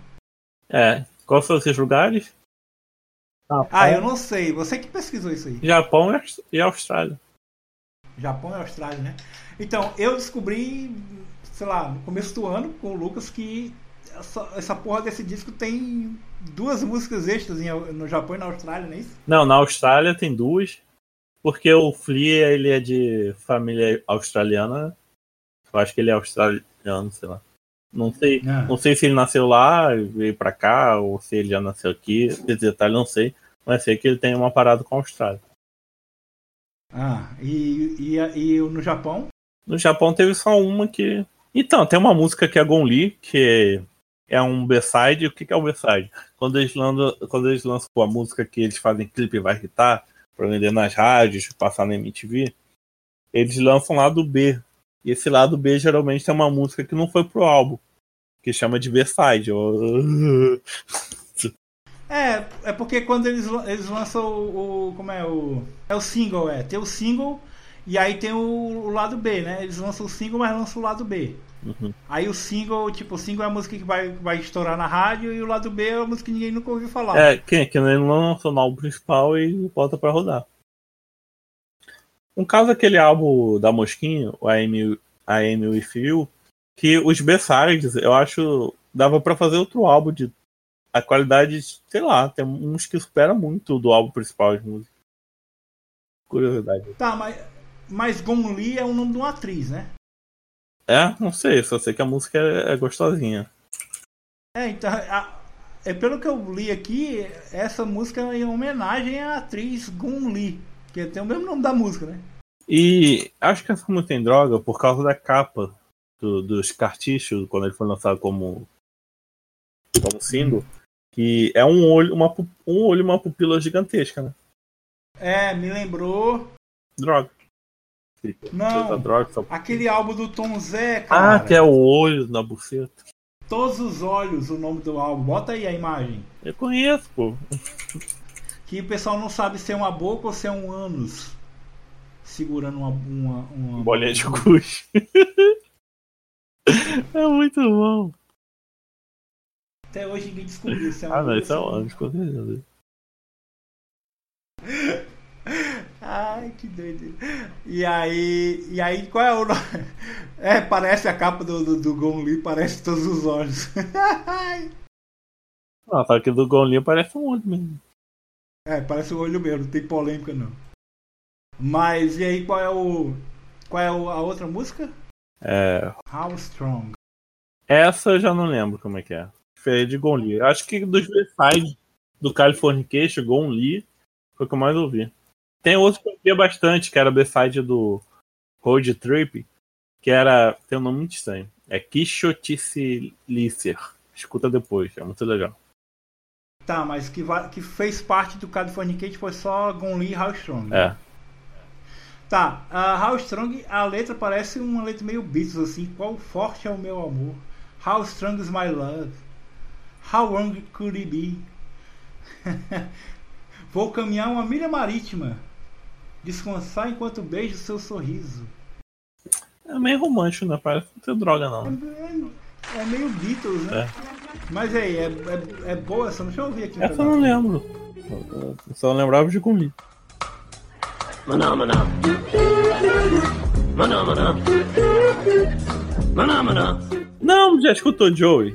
É. Quais são esses lugares? Ah, eu não sei, você que pesquisou isso aí. Japão e e Austrália. Japão e Austrália, né? Então, eu descobri, sei lá, no começo do ano com o Lucas que essa, essa porra desse disco tem duas músicas extras em- no Japão e na Austrália, não é isso? Não, na Austrália tem duas. Porque o Flea, ele é de família australiana. Eu acho que ele é australiano, sei lá. Não sei, Ah. não sei se ele nasceu lá, veio pra cá, ou se ele já nasceu aqui. Esse detalhe não sei. Mas sei que ele tem uma parada com a Austrália. Ah, e, e, e no Japão? No Japão teve só uma que. Então, tem uma música que é Gon Li, que é um B-side. O que é um B-side? Quando eles lançam, quando eles lançam a música que eles fazem clipe e vai irritar, pra vender nas rádios, passar na MTV, eles lançam lado B. E esse lado B geralmente tem uma música que não foi pro álbum, que chama de B-side. É, é porque quando eles, eles lançam o, o- Como é? O. É o single, é. Tem o single e aí tem o, o lado B, né? Eles lançam o single, mas lançam o lado B. Uhum. Aí o single, tipo, o single é a música que vai, vai estourar na rádio e o lado B é a música que ninguém nunca ouviu falar. É, que, que não lançou no álbum principal e bota pra rodar. No caso daquele álbum da Mosquinha, o AM, AM With You, que os B-sides, eu acho, dava pra fazer outro álbum de a qualidade, sei lá, tem uns que supera muito do álbum principal de música. Curiosidade. Tá, mas, mas Gong Li é o nome de uma atriz, né? É, não sei, só sei que a música é, é gostosinha. É, então, a- é pelo que eu li aqui, essa música é em homenagem à atriz Gong Li, que tem o mesmo nome da música, né? E acho que essa música tem droga por causa da capa do- dos cartuchos, quando ele foi lançado como, como single, que é um olho, uma, um olho e uma pupila gigantesca, né? É, me lembrou. Droga. Não. Droga, só- Aquele álbum do Tom Zé, cara. Ah, que é o olho na buceta. Todos os Olhos, o nome do álbum. Bota aí a imagem. Eu conheço, pô. Que o pessoal não sabe se é uma boca ou se é um ânus. Segurando uma. uma, uma Bolinha de cuxo. é muito bom. Até hoje ninguém descobriu se é um Ah, não, isso é um ânus, com certeza. Ai, que doido. E aí, e aí qual é o nome? É, parece a capa do, do, do Gon Li, parece todos os olhos. Ah, só que do Gonlinho parece um olho mesmo. É, parece o olho mesmo, não tem polêmica não. Mas e aí qual é o. Qual é a outra música? É, How Strong. Essa eu já não lembro como é que é. Diferente de Gon Li. Acho que dos B-sides do Californication, Gon Li foi o que eu mais ouvi. Tem outro que eu ouvia bastante, que era B-side do Road Trip, que era. Tem um nome muito estranho. É Quixotice Licer. Escuta depois, é muito legal. Tá, mas que, que fez parte do Californicate foi só Gon Li e How Strong. né? É. Tá, a How Strong, a letra parece uma letra meio Beatles assim. Qual forte é o meu amor? How strong is my love? How long could it be? Vou caminhar uma milha marítima. Descansar enquanto beijo seu sorriso. É meio romântico, né? Parece não ter droga, É, não. é- é meio Beatles, né? Mas aí, é, é, é boa essa? Deixa eu ouvir aqui. Essa eu não lembro. Eu só lembrava de Gon Li. Mana mana. Mana mana. Mana mana. Não, já escutou Joey?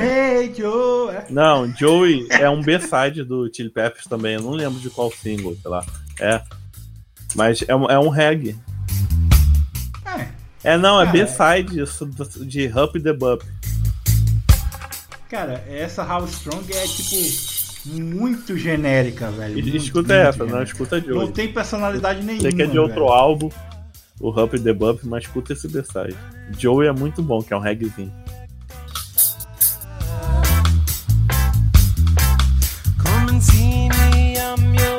Hey Joe! É. Não, Joey é um B-side do Chili Peppers também. Eu não lembro de qual single, sei lá. É. Mas é um, é um reggae. É, não, é Cara, B-side isso do- de Hump the Bump. Cara, essa How Strong é tipo muito genérica, velho. E- muito, Escuta muito essa, não genérica. escuta de Não tem personalidade nenhuma. Sei que é de outro velho. álbum, o Hump the Bump, mas escuta esse B-side. Joey é muito bom, que é um reggaezinho. Come and see me, I'm your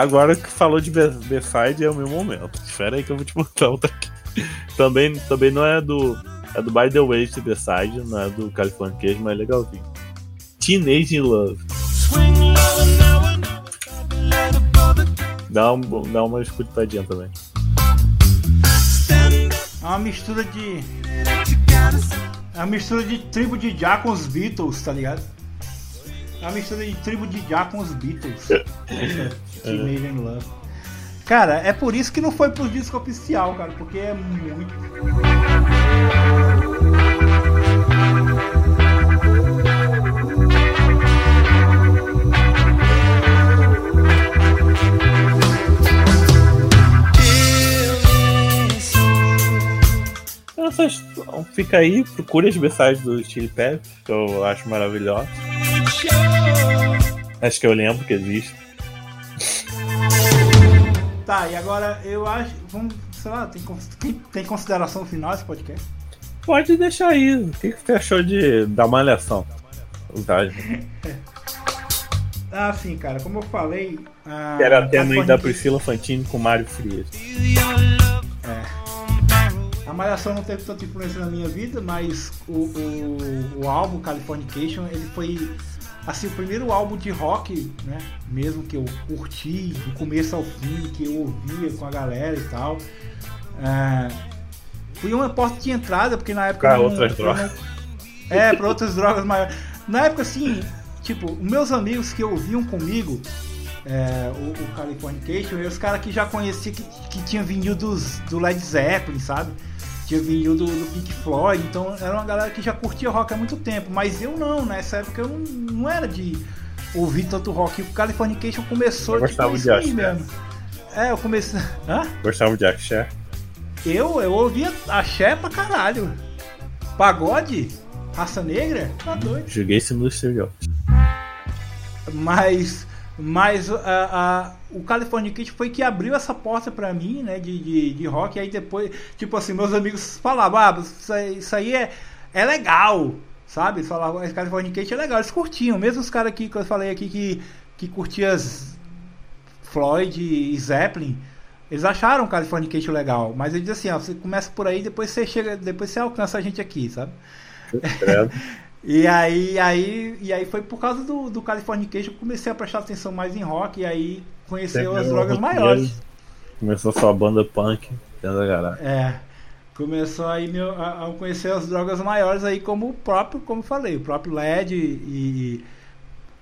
agora que falou de B- B-side é o meu momento. Espera aí que eu vou te botar outra aqui. Também, também não é do. É do By the Way esse B-side, não é do California Cage, mas é legalzinho. Teenage in Love. Dá, um, dá uma escutadinha também. É uma mistura de. É uma mistura de tribo de Já com os Beatles, tá ligado? É uma mistura de tribo de Já com os Beatles. Teenage in Love. Cara, é por isso que não foi pro disco oficial, cara, porque é muito. Vocês- fica aí, procure as B-sides do Chili Peppers, que eu acho maravilhoso. Acho que eu lembro que existe. Tá, e agora eu acho. Vamos, sei lá, tem, tem, tem consideração final esse podcast? Pode deixar aí. O que, que você achou de da malhação? Verdade. Ah, sim, cara, como eu falei. ah, era a tema aí da Priscila Fantini com Mário Frias. Barrel. A Malhação não teve tanta influência na minha vida, mas o, o, o álbum Californication, ele foi assim, o primeiro álbum de rock, né? Mesmo que eu curti do começo ao fim, que eu ouvia com a galera e tal. É, foi uma porta de entrada, porque na época. Pra eu não- outras drogas. não- É, pra outras drogas maiores. Na época, assim, tipo, meus amigos que ouviam comigo é, o, o Californication, e os caras que já conheciam que, que tinha vinil dos, do Led Zeppelin, sabe? Tinha vinil do, do Pink Floyd, então era uma galera que já curtia rock há muito tempo, mas eu não, nessa época eu não, não era de ouvir tanto rock. E o Californication começou Eu gostava tipo, de axé. mesmo. É, eu comecei. Hã? Gostava de axé. Eu, eu ouvia axé pra caralho. Pagode? Raça negra? Tá doido. Joguei isso no exterior. Mas, mas a, a- o Californication foi que abriu essa porta pra mim, né, de, de, de rock. E aí depois, tipo assim, meus amigos falavam, ah, isso aí, isso aí é, é legal, sabe? Falavam, esse Californication é legal. Eles curtiam, mesmo os caras aqui que eu falei aqui que, que curtiam Floyd e Zeppelin. Eles acharam o Californication legal, mas eles dizem assim, ó, você começa por aí, depois você chega, depois você alcança a gente aqui, sabe? Credo. E aí, aí, e aí foi por causa do, do Californication que eu comecei a prestar atenção mais em rock e aí conhecer as drogas maiores. Começou sua banda punk dentro da garagem. É. Começou aí a, a conhecer as drogas maiores aí como o próprio, como eu falei, o próprio LED e, e-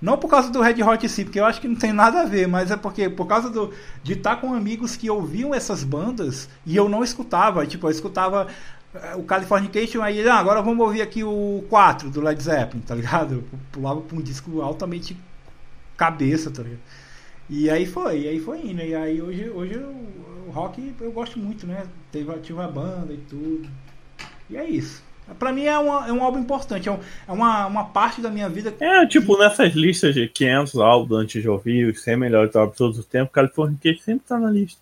não por causa do Red Hot sim, porque eu acho que não tem nada a ver, mas é porque por causa do de estar com amigos que ouviam essas bandas e eu não escutava, tipo, eu escutava o Californication aí, ah, agora vamos ouvir aqui o 4 do Led Zeppelin, tá ligado? Eu pulava pra um disco altamente cabeça, tá ligado? E aí foi, e aí foi indo. E aí hoje, hoje o rock eu gosto muito, né? Teve, tive uma banda e tudo. E é isso. Pra mim é, uma- é um álbum importante, é, um- é uma, uma parte da minha vida. É, tipo, nessas listas de 500 álbuns antes de ouvir, os 100 melhores álbuns de todos os tempos, California sempre tá na lista.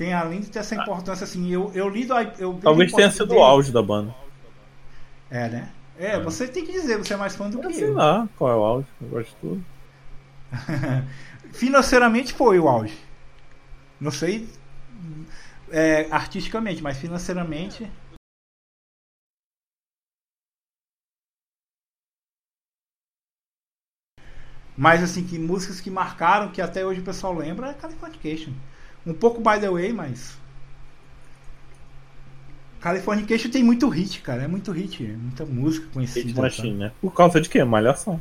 Tem além de ter essa importância, assim, eu, eu li do. Eu Talvez a tenha sido o auge da banda. É, né? É, você tem que dizer, você é mais fã do Eu que sei eu. lá qual é o auge, eu gosto de tudo. Financeiramente foi o auge. Não sei é, artisticamente, mas financeiramente. Mas assim, que músicas que marcaram, que até hoje o pessoal lembra, é Californication. Um pouco by the way, mas. Californication tem muito hit, cara. É muito hit. é Muita música conhecida. Hit? Machine, né? Por causa de quê? Malhação.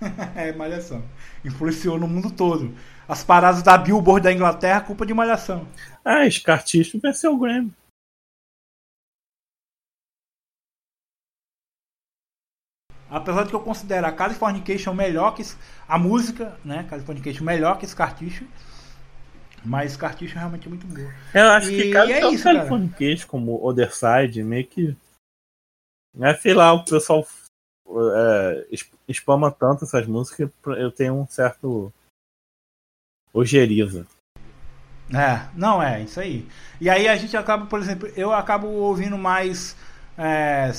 É, Malhação. Influenciou no mundo todo. As paradas da Billboard da Inglaterra, culpa de Malhação. Ah, Scarticho venceu o Grammy. Apesar de que eu considero a Californication melhor que a música, né? Californication melhor que Scarticho. Mas realmente é muito boa. Eu acho E que cada é tanto isso, cara. Californication como Otherside, meio que. Né, sei lá, o pessoal é, es- spama tanto essas músicas que eu tenho um certo. ojeriza. É, não é, isso aí. E aí a gente acaba, por exemplo, eu acabo ouvindo mais é,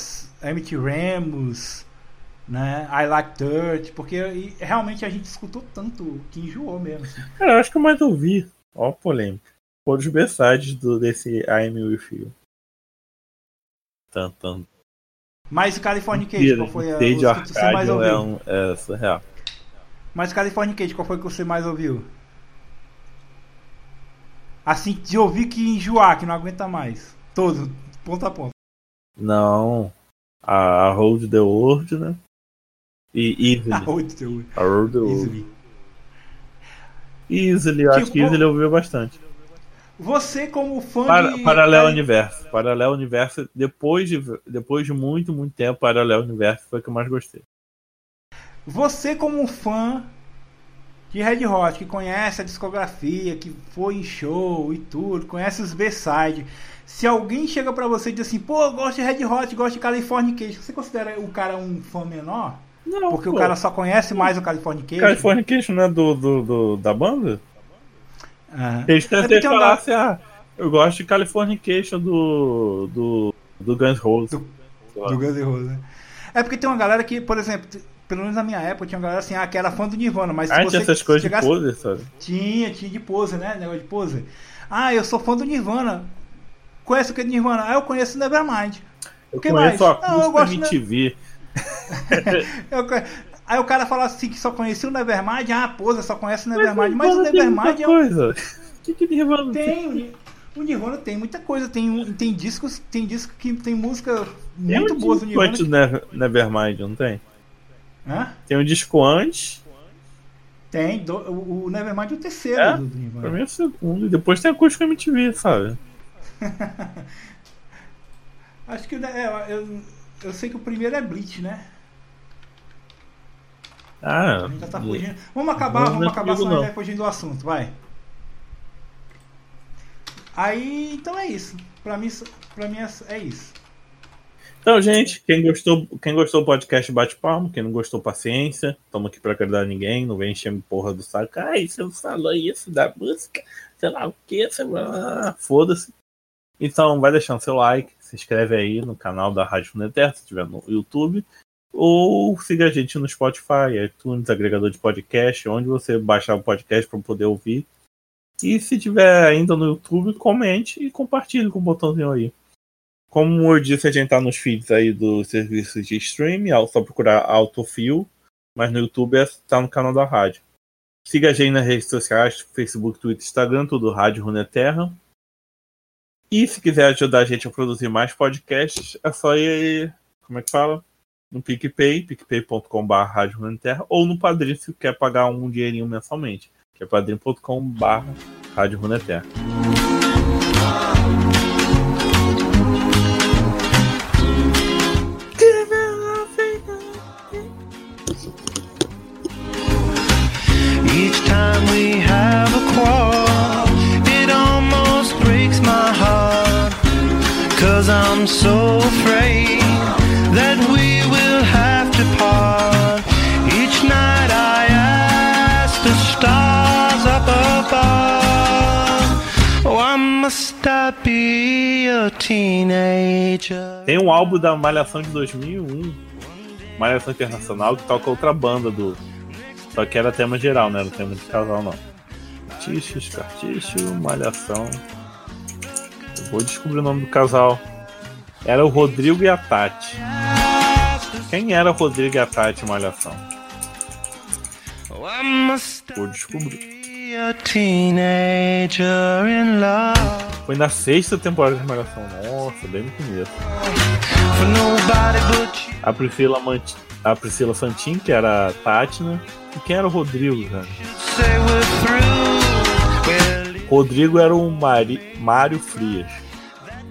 MT Ramos, né? I Like Dirt, porque e realmente a gente escutou tanto que enjoou mesmo. assim. Cara, eu acho que eu mais ouvi. Ó, a polêmica. Foram os B-sides do, desse I'm With You. Tan, tan. Mas Californication, Mentira, qual foi a Stage música que você mais Arcadium ouviu? é, um, é surreal. Mas Californication, qual foi que você mais ouviu? Assim, de ouvir que enjoar, que não aguenta mais. Todo, ponta a ponta. Não. A, a Hold the World, né? E Easily. Ah, oito teu. A Hold the World. Easily. Easily, eu acho Tipo, que Easily ouviu bastante. Você como fã Para, de... Paralelo Universo. Paralelo Universo, depois de, depois de muito, muito tempo, Paralelo Universo foi o que eu mais gostei. Você como fã de Red Hot, que conhece a discografia, que foi em show e tudo, conhece os B-side. Se alguém chega pra você e diz assim, pô, eu gosto de Red Hot, gosto de Californication, você considera o cara um fã menor? Não, Porque pô. o cara só conhece mais o Californication? Californication não é do, do, do- da banda? Aham. Eles É tentam uma falar assim, ah, eu gosto de Californication do, do, do Guns N' Roses. Do-. Do Guns N' Roses, né? É porque tem uma galera que, por exemplo, pelo menos na minha época, tinha uma galera assim, ah, que era fã do Nirvana, mas Ah, tinha essas coisas chegasse- de pose, sabe? Tinha, tinha de pose, né? Negócio de pose. Ah, eu sou fã do Nirvana. Conhece o que é Nirvana? Ah, eu conheço o Nevermind. Eu O que conheço mais? a Não, eu acústica gosto, né? MTV. Eu Aí o cara fala assim que só conhecia o Nevermind. Ah, pose, só conhece o Nevermind. Mas, Mas o Nevermind é coisa. O que, que Nirvana tem? tem. o Ni- O Nirvana tem muita coisa. Tem, tem discos, tem disco que tem música Tem muito um boa do Nirvana. antes do Never- Nevermind, não tem? Hã? Tem um disco antes, Tem. do- o, o Nevermind é o terceiro É? do, do pra Nirvana. mim é o segundo, e depois tem acústica MTV, sabe? Acho que o é, eu, eu sei que o primeiro é Bleach, né? Ah, A gente já tá fugindo. Vamos acabar, vamos é acabar, senão a gente vai fugindo do assunto, vai. Aí, então é isso. Pra mim, pra mim é é isso. Então, gente, quem gostou, quem gostou do podcast bate palmo, quem não gostou, paciência. Estamos aqui pra agradar ninguém, não vem encher porra do saco. Ai, você não falou isso da música, sei lá o que, sei lá. Foda-se. Então, vai deixando seu like, se inscreve aí no canal da Rádio Funeterra, se estiver no YouTube. Ou siga a gente no Spotify, iTunes, agregador de podcast, onde você baixar o podcast para poder ouvir. E se tiver ainda no YouTube, comente e compartilhe com o botãozinho aí. Como eu disse, a gente tá nos feeds aí dos serviços de streaming, é só procurar Autofil, mas no YouTube é, tá no canal da rádio. Siga a gente nas redes sociais, Facebook, Twitter, Instagram, tudo Rádio Runeterra. E se quiser ajudar a gente a produzir mais podcasts, é só ir, como é que fala? No PicPay, picpay.com.br ou no Padrim se quer pagar um dinheirinho mensalmente, que é padrim.com.br Rádio I'm so afraid that we will have to part. Each night I ask the stars up above, a teenager. Tem um álbum da Malhação de 2001, Malhação Internacional, que toca outra banda do. Só que era tema geral, não era tema de casal, não. Cartichos, Carticho, Malhação. Eu vou descobrir o nome do casal. Era o Rodrigo e a Tati. Quem era o Rodrigo e a Tati Malhação? Vou descobrir. Foi na sexta temporada de Malhação. Nossa, bem no começo. A Priscila, Mant... a Priscila Fantin, que era a Tati, né? E quem era o Rodrigo, cara? Rodrigo era o Mari... Mário Frias.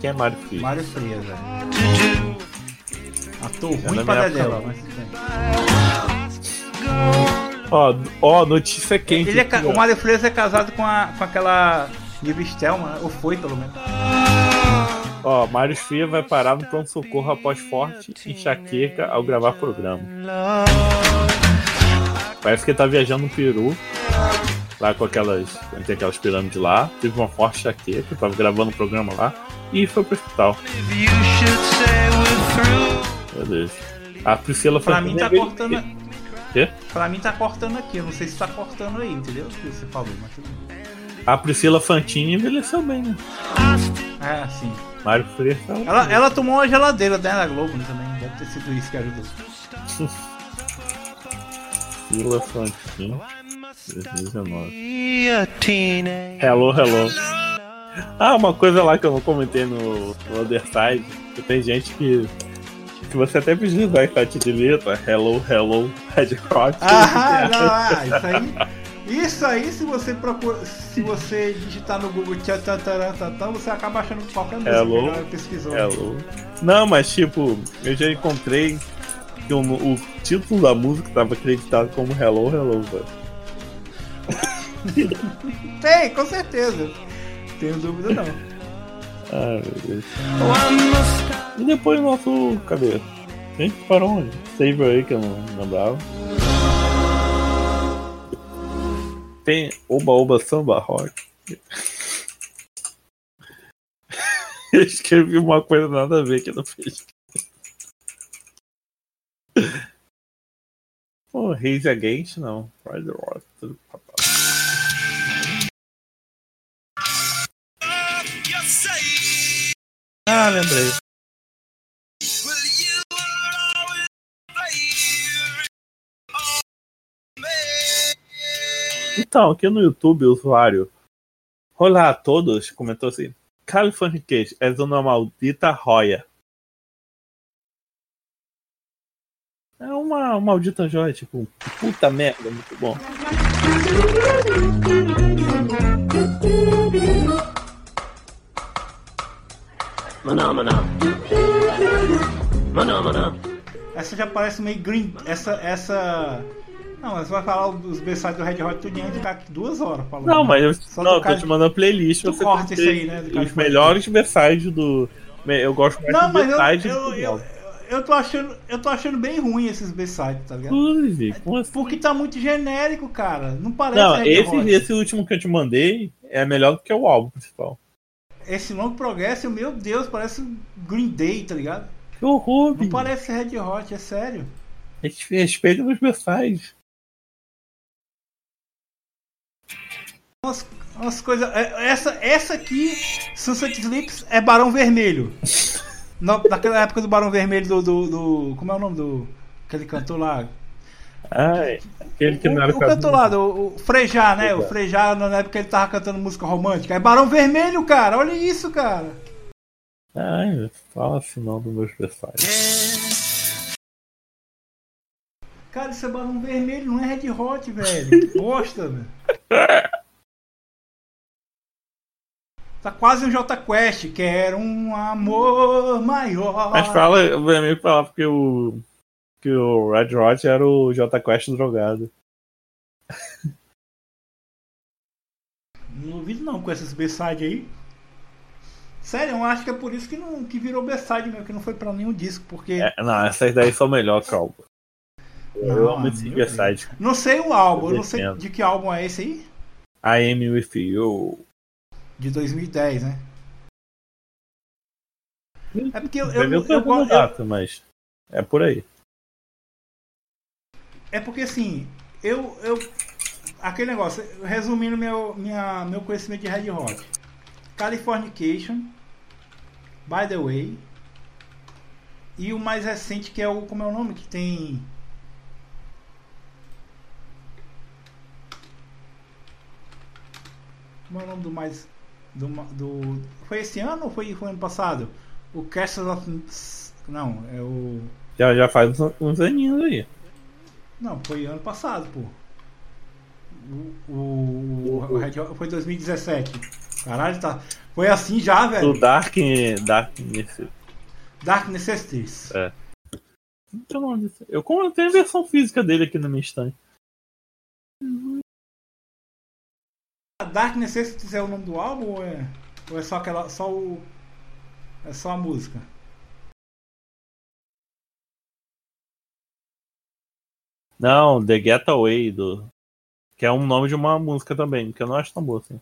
Quem é Mário Frias? Mário Frias, velho. to do. Ator ruim pra Dedéu, mas. Ó, ó, notícia quente. Ele é aqui, O. Mário Frias é casado com, a, com aquela Nive Stelman, né? ou foi pelo menos. Ó, Mário Frias vai parar no pronto-socorro após forte enxaqueca ao gravar programa. Parece que ele tá viajando no Peru. Lá com aquelas. Tem aquelas pirâmides lá. Teve uma forte enxaqueca, tava gravando o programa lá. E foi pro hospital. Beleza. A Priscila Pra Fantin mim tá cortando. Quê? Pra mim tá cortando aqui, eu não sei se tá cortando aí, entendeu? O que você falou, mas tudo bem. A Priscila Fantini envelheceu bem, né? É, sim. Mário Frias tá. Ela, ela tomou uma geladeira né, da Globo né, também, deve ter sido isso que ajudou. Priscila Fantini. 2019. Be a teenager. Hello, hello. Ah, uma coisa lá que eu não comentei no, no Other Side, que tem gente que. que você até precisa vai site de letra, hello, hello, Red Hot. Ah, não, ah, isso aí. Isso aí, se você procura. Se você digitar no Google tá, tá, você acaba achando qualquer música Hello. que pesquisou. Hello. Não, mas tipo, eu já encontrei que o, o título da música tava acreditado como Hello, Hello, velho. Tem, com certeza. Tenho dúvida não. Ah, meu Deus. E depois o nosso. Cadê? A gente parou onde? Save aí que eu não lembrava. Tem Oba Oba Samba Rock. eu escrevi uma coisa nada a ver que eu não fiz. Pô, Raise Against não. Ride the Rock. tudo Ah, lembrei. Então, aqui no YouTube, o usuário Olá a todos comentou assim: Californication é uma maldita roia. É uma maldita joia, tipo, puta merda, muito bom. Maná, maná. Maná, maná. Essa já parece meio green. Essa. essa... Não, mas você vai falar os B-sides do Red Hot tudinho e ficar aqui duas horas falando. Não, mas eu, Só não, eu tô te mandando a playlist. Tu você corta isso aí, né, Os melhores versários do. Eu gosto mais Não, mas eu, B-side eu, do eu, eu tô achando, eu tô achando bem ruim esses B-sides, tá ligado? Inclusive, como assim? Porque tá muito genérico, cara. Não parece Não, esse, esse último que eu te mandei é melhor do que o álbum principal. Esse Long Progress, meu Deus, parece Green Day, tá ligado? Que horror, Não parece Red Hot, é sério. Respe- Respeita nos versários. Umas, umas coisas. é, Essa, essa aqui, Sunset Slips, é Barão Vermelho. Na, naquela época do Barão Vermelho do, do, do- Como é o nome do. Aquele cantor lá? Ai, aquele que O, não era o cantor lá, o Frejá, né? O Frejá. Na época ele tava cantando música romântica. É Barão Vermelho, cara. Olha isso, cara. Ai, fala assim não dos meus versários. Cara, isso é Barão Vermelho, não é Red Hot, velho. Que bosta, velho. Tá quase um J Quest, quero um amor maior. Mas fala, o amigo falava que o. que o Red Hot era o J Quest drogado. Não duvido não com esses B-side aí. Sério, eu acho que é por isso que, não, que virou B-side mesmo, que não foi pra nenhum disco, porque. É, não, essas daí são melhor que o álbum. Eu Não, versário. Não sei o álbum, eu não sei de que álbum é esse aí. I am with you. De 2010, né? É porque eu, eu, eu, eu- data, mas é por aí. É porque assim, eu. eu aquele negócio, resumindo meu, minha, meu conhecimento de Red Hot. Californication, By the Way. E o mais recente que é o. Como é o nome? Que tem. Como é o nome do mais. Do, do, foi esse ano ou foi, foi ano passado? O Castle of. Não, é o. Já, já faz uns, uns aninhos aí. Não, foi ano passado, pô. O, o, o Hot foi 2017. Caralho, tá. Foi assim já, O velho. Dark. Dark nesse. Dark Necessities. É. O disso. Eu, como eu tenho a versão física dele aqui na minha estante. Dark Necessities é o nome do álbum ou é, ou é só aquela. só o. É só a música? Não, The Getaway do. Que é um nome de uma música também, que eu não acho tão boa assim.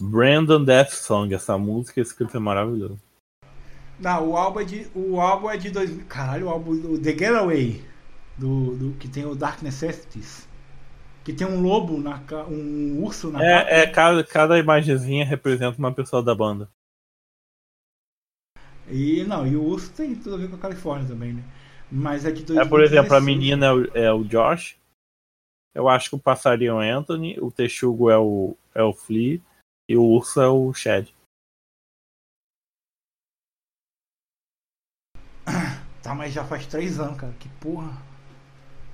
Brandon Death Song, essa música, esse clipe é maravilhoso. Não, o álbum é de. O álbum é de 2000. Caralho, o álbum do The Getaway. Do, do, que tem o Dark Necessities. Que tem um lobo na um urso na. É, é cada, cada imagenzinha representa uma pessoa da banda. E não, e o urso tem tudo a ver com a Califórnia também, né? Mas é de É, por exemplo, a 2016. menina é o, é o Josh. Eu acho que o passarinho é o Anthony, o texugo é o, é o Flea e o urso é o Chad. Tá, mas já faz três anos, cara. Que porra.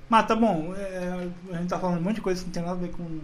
Mas tá bom, é, a gente tá falando um monte de coisa que não tem nada a ver com,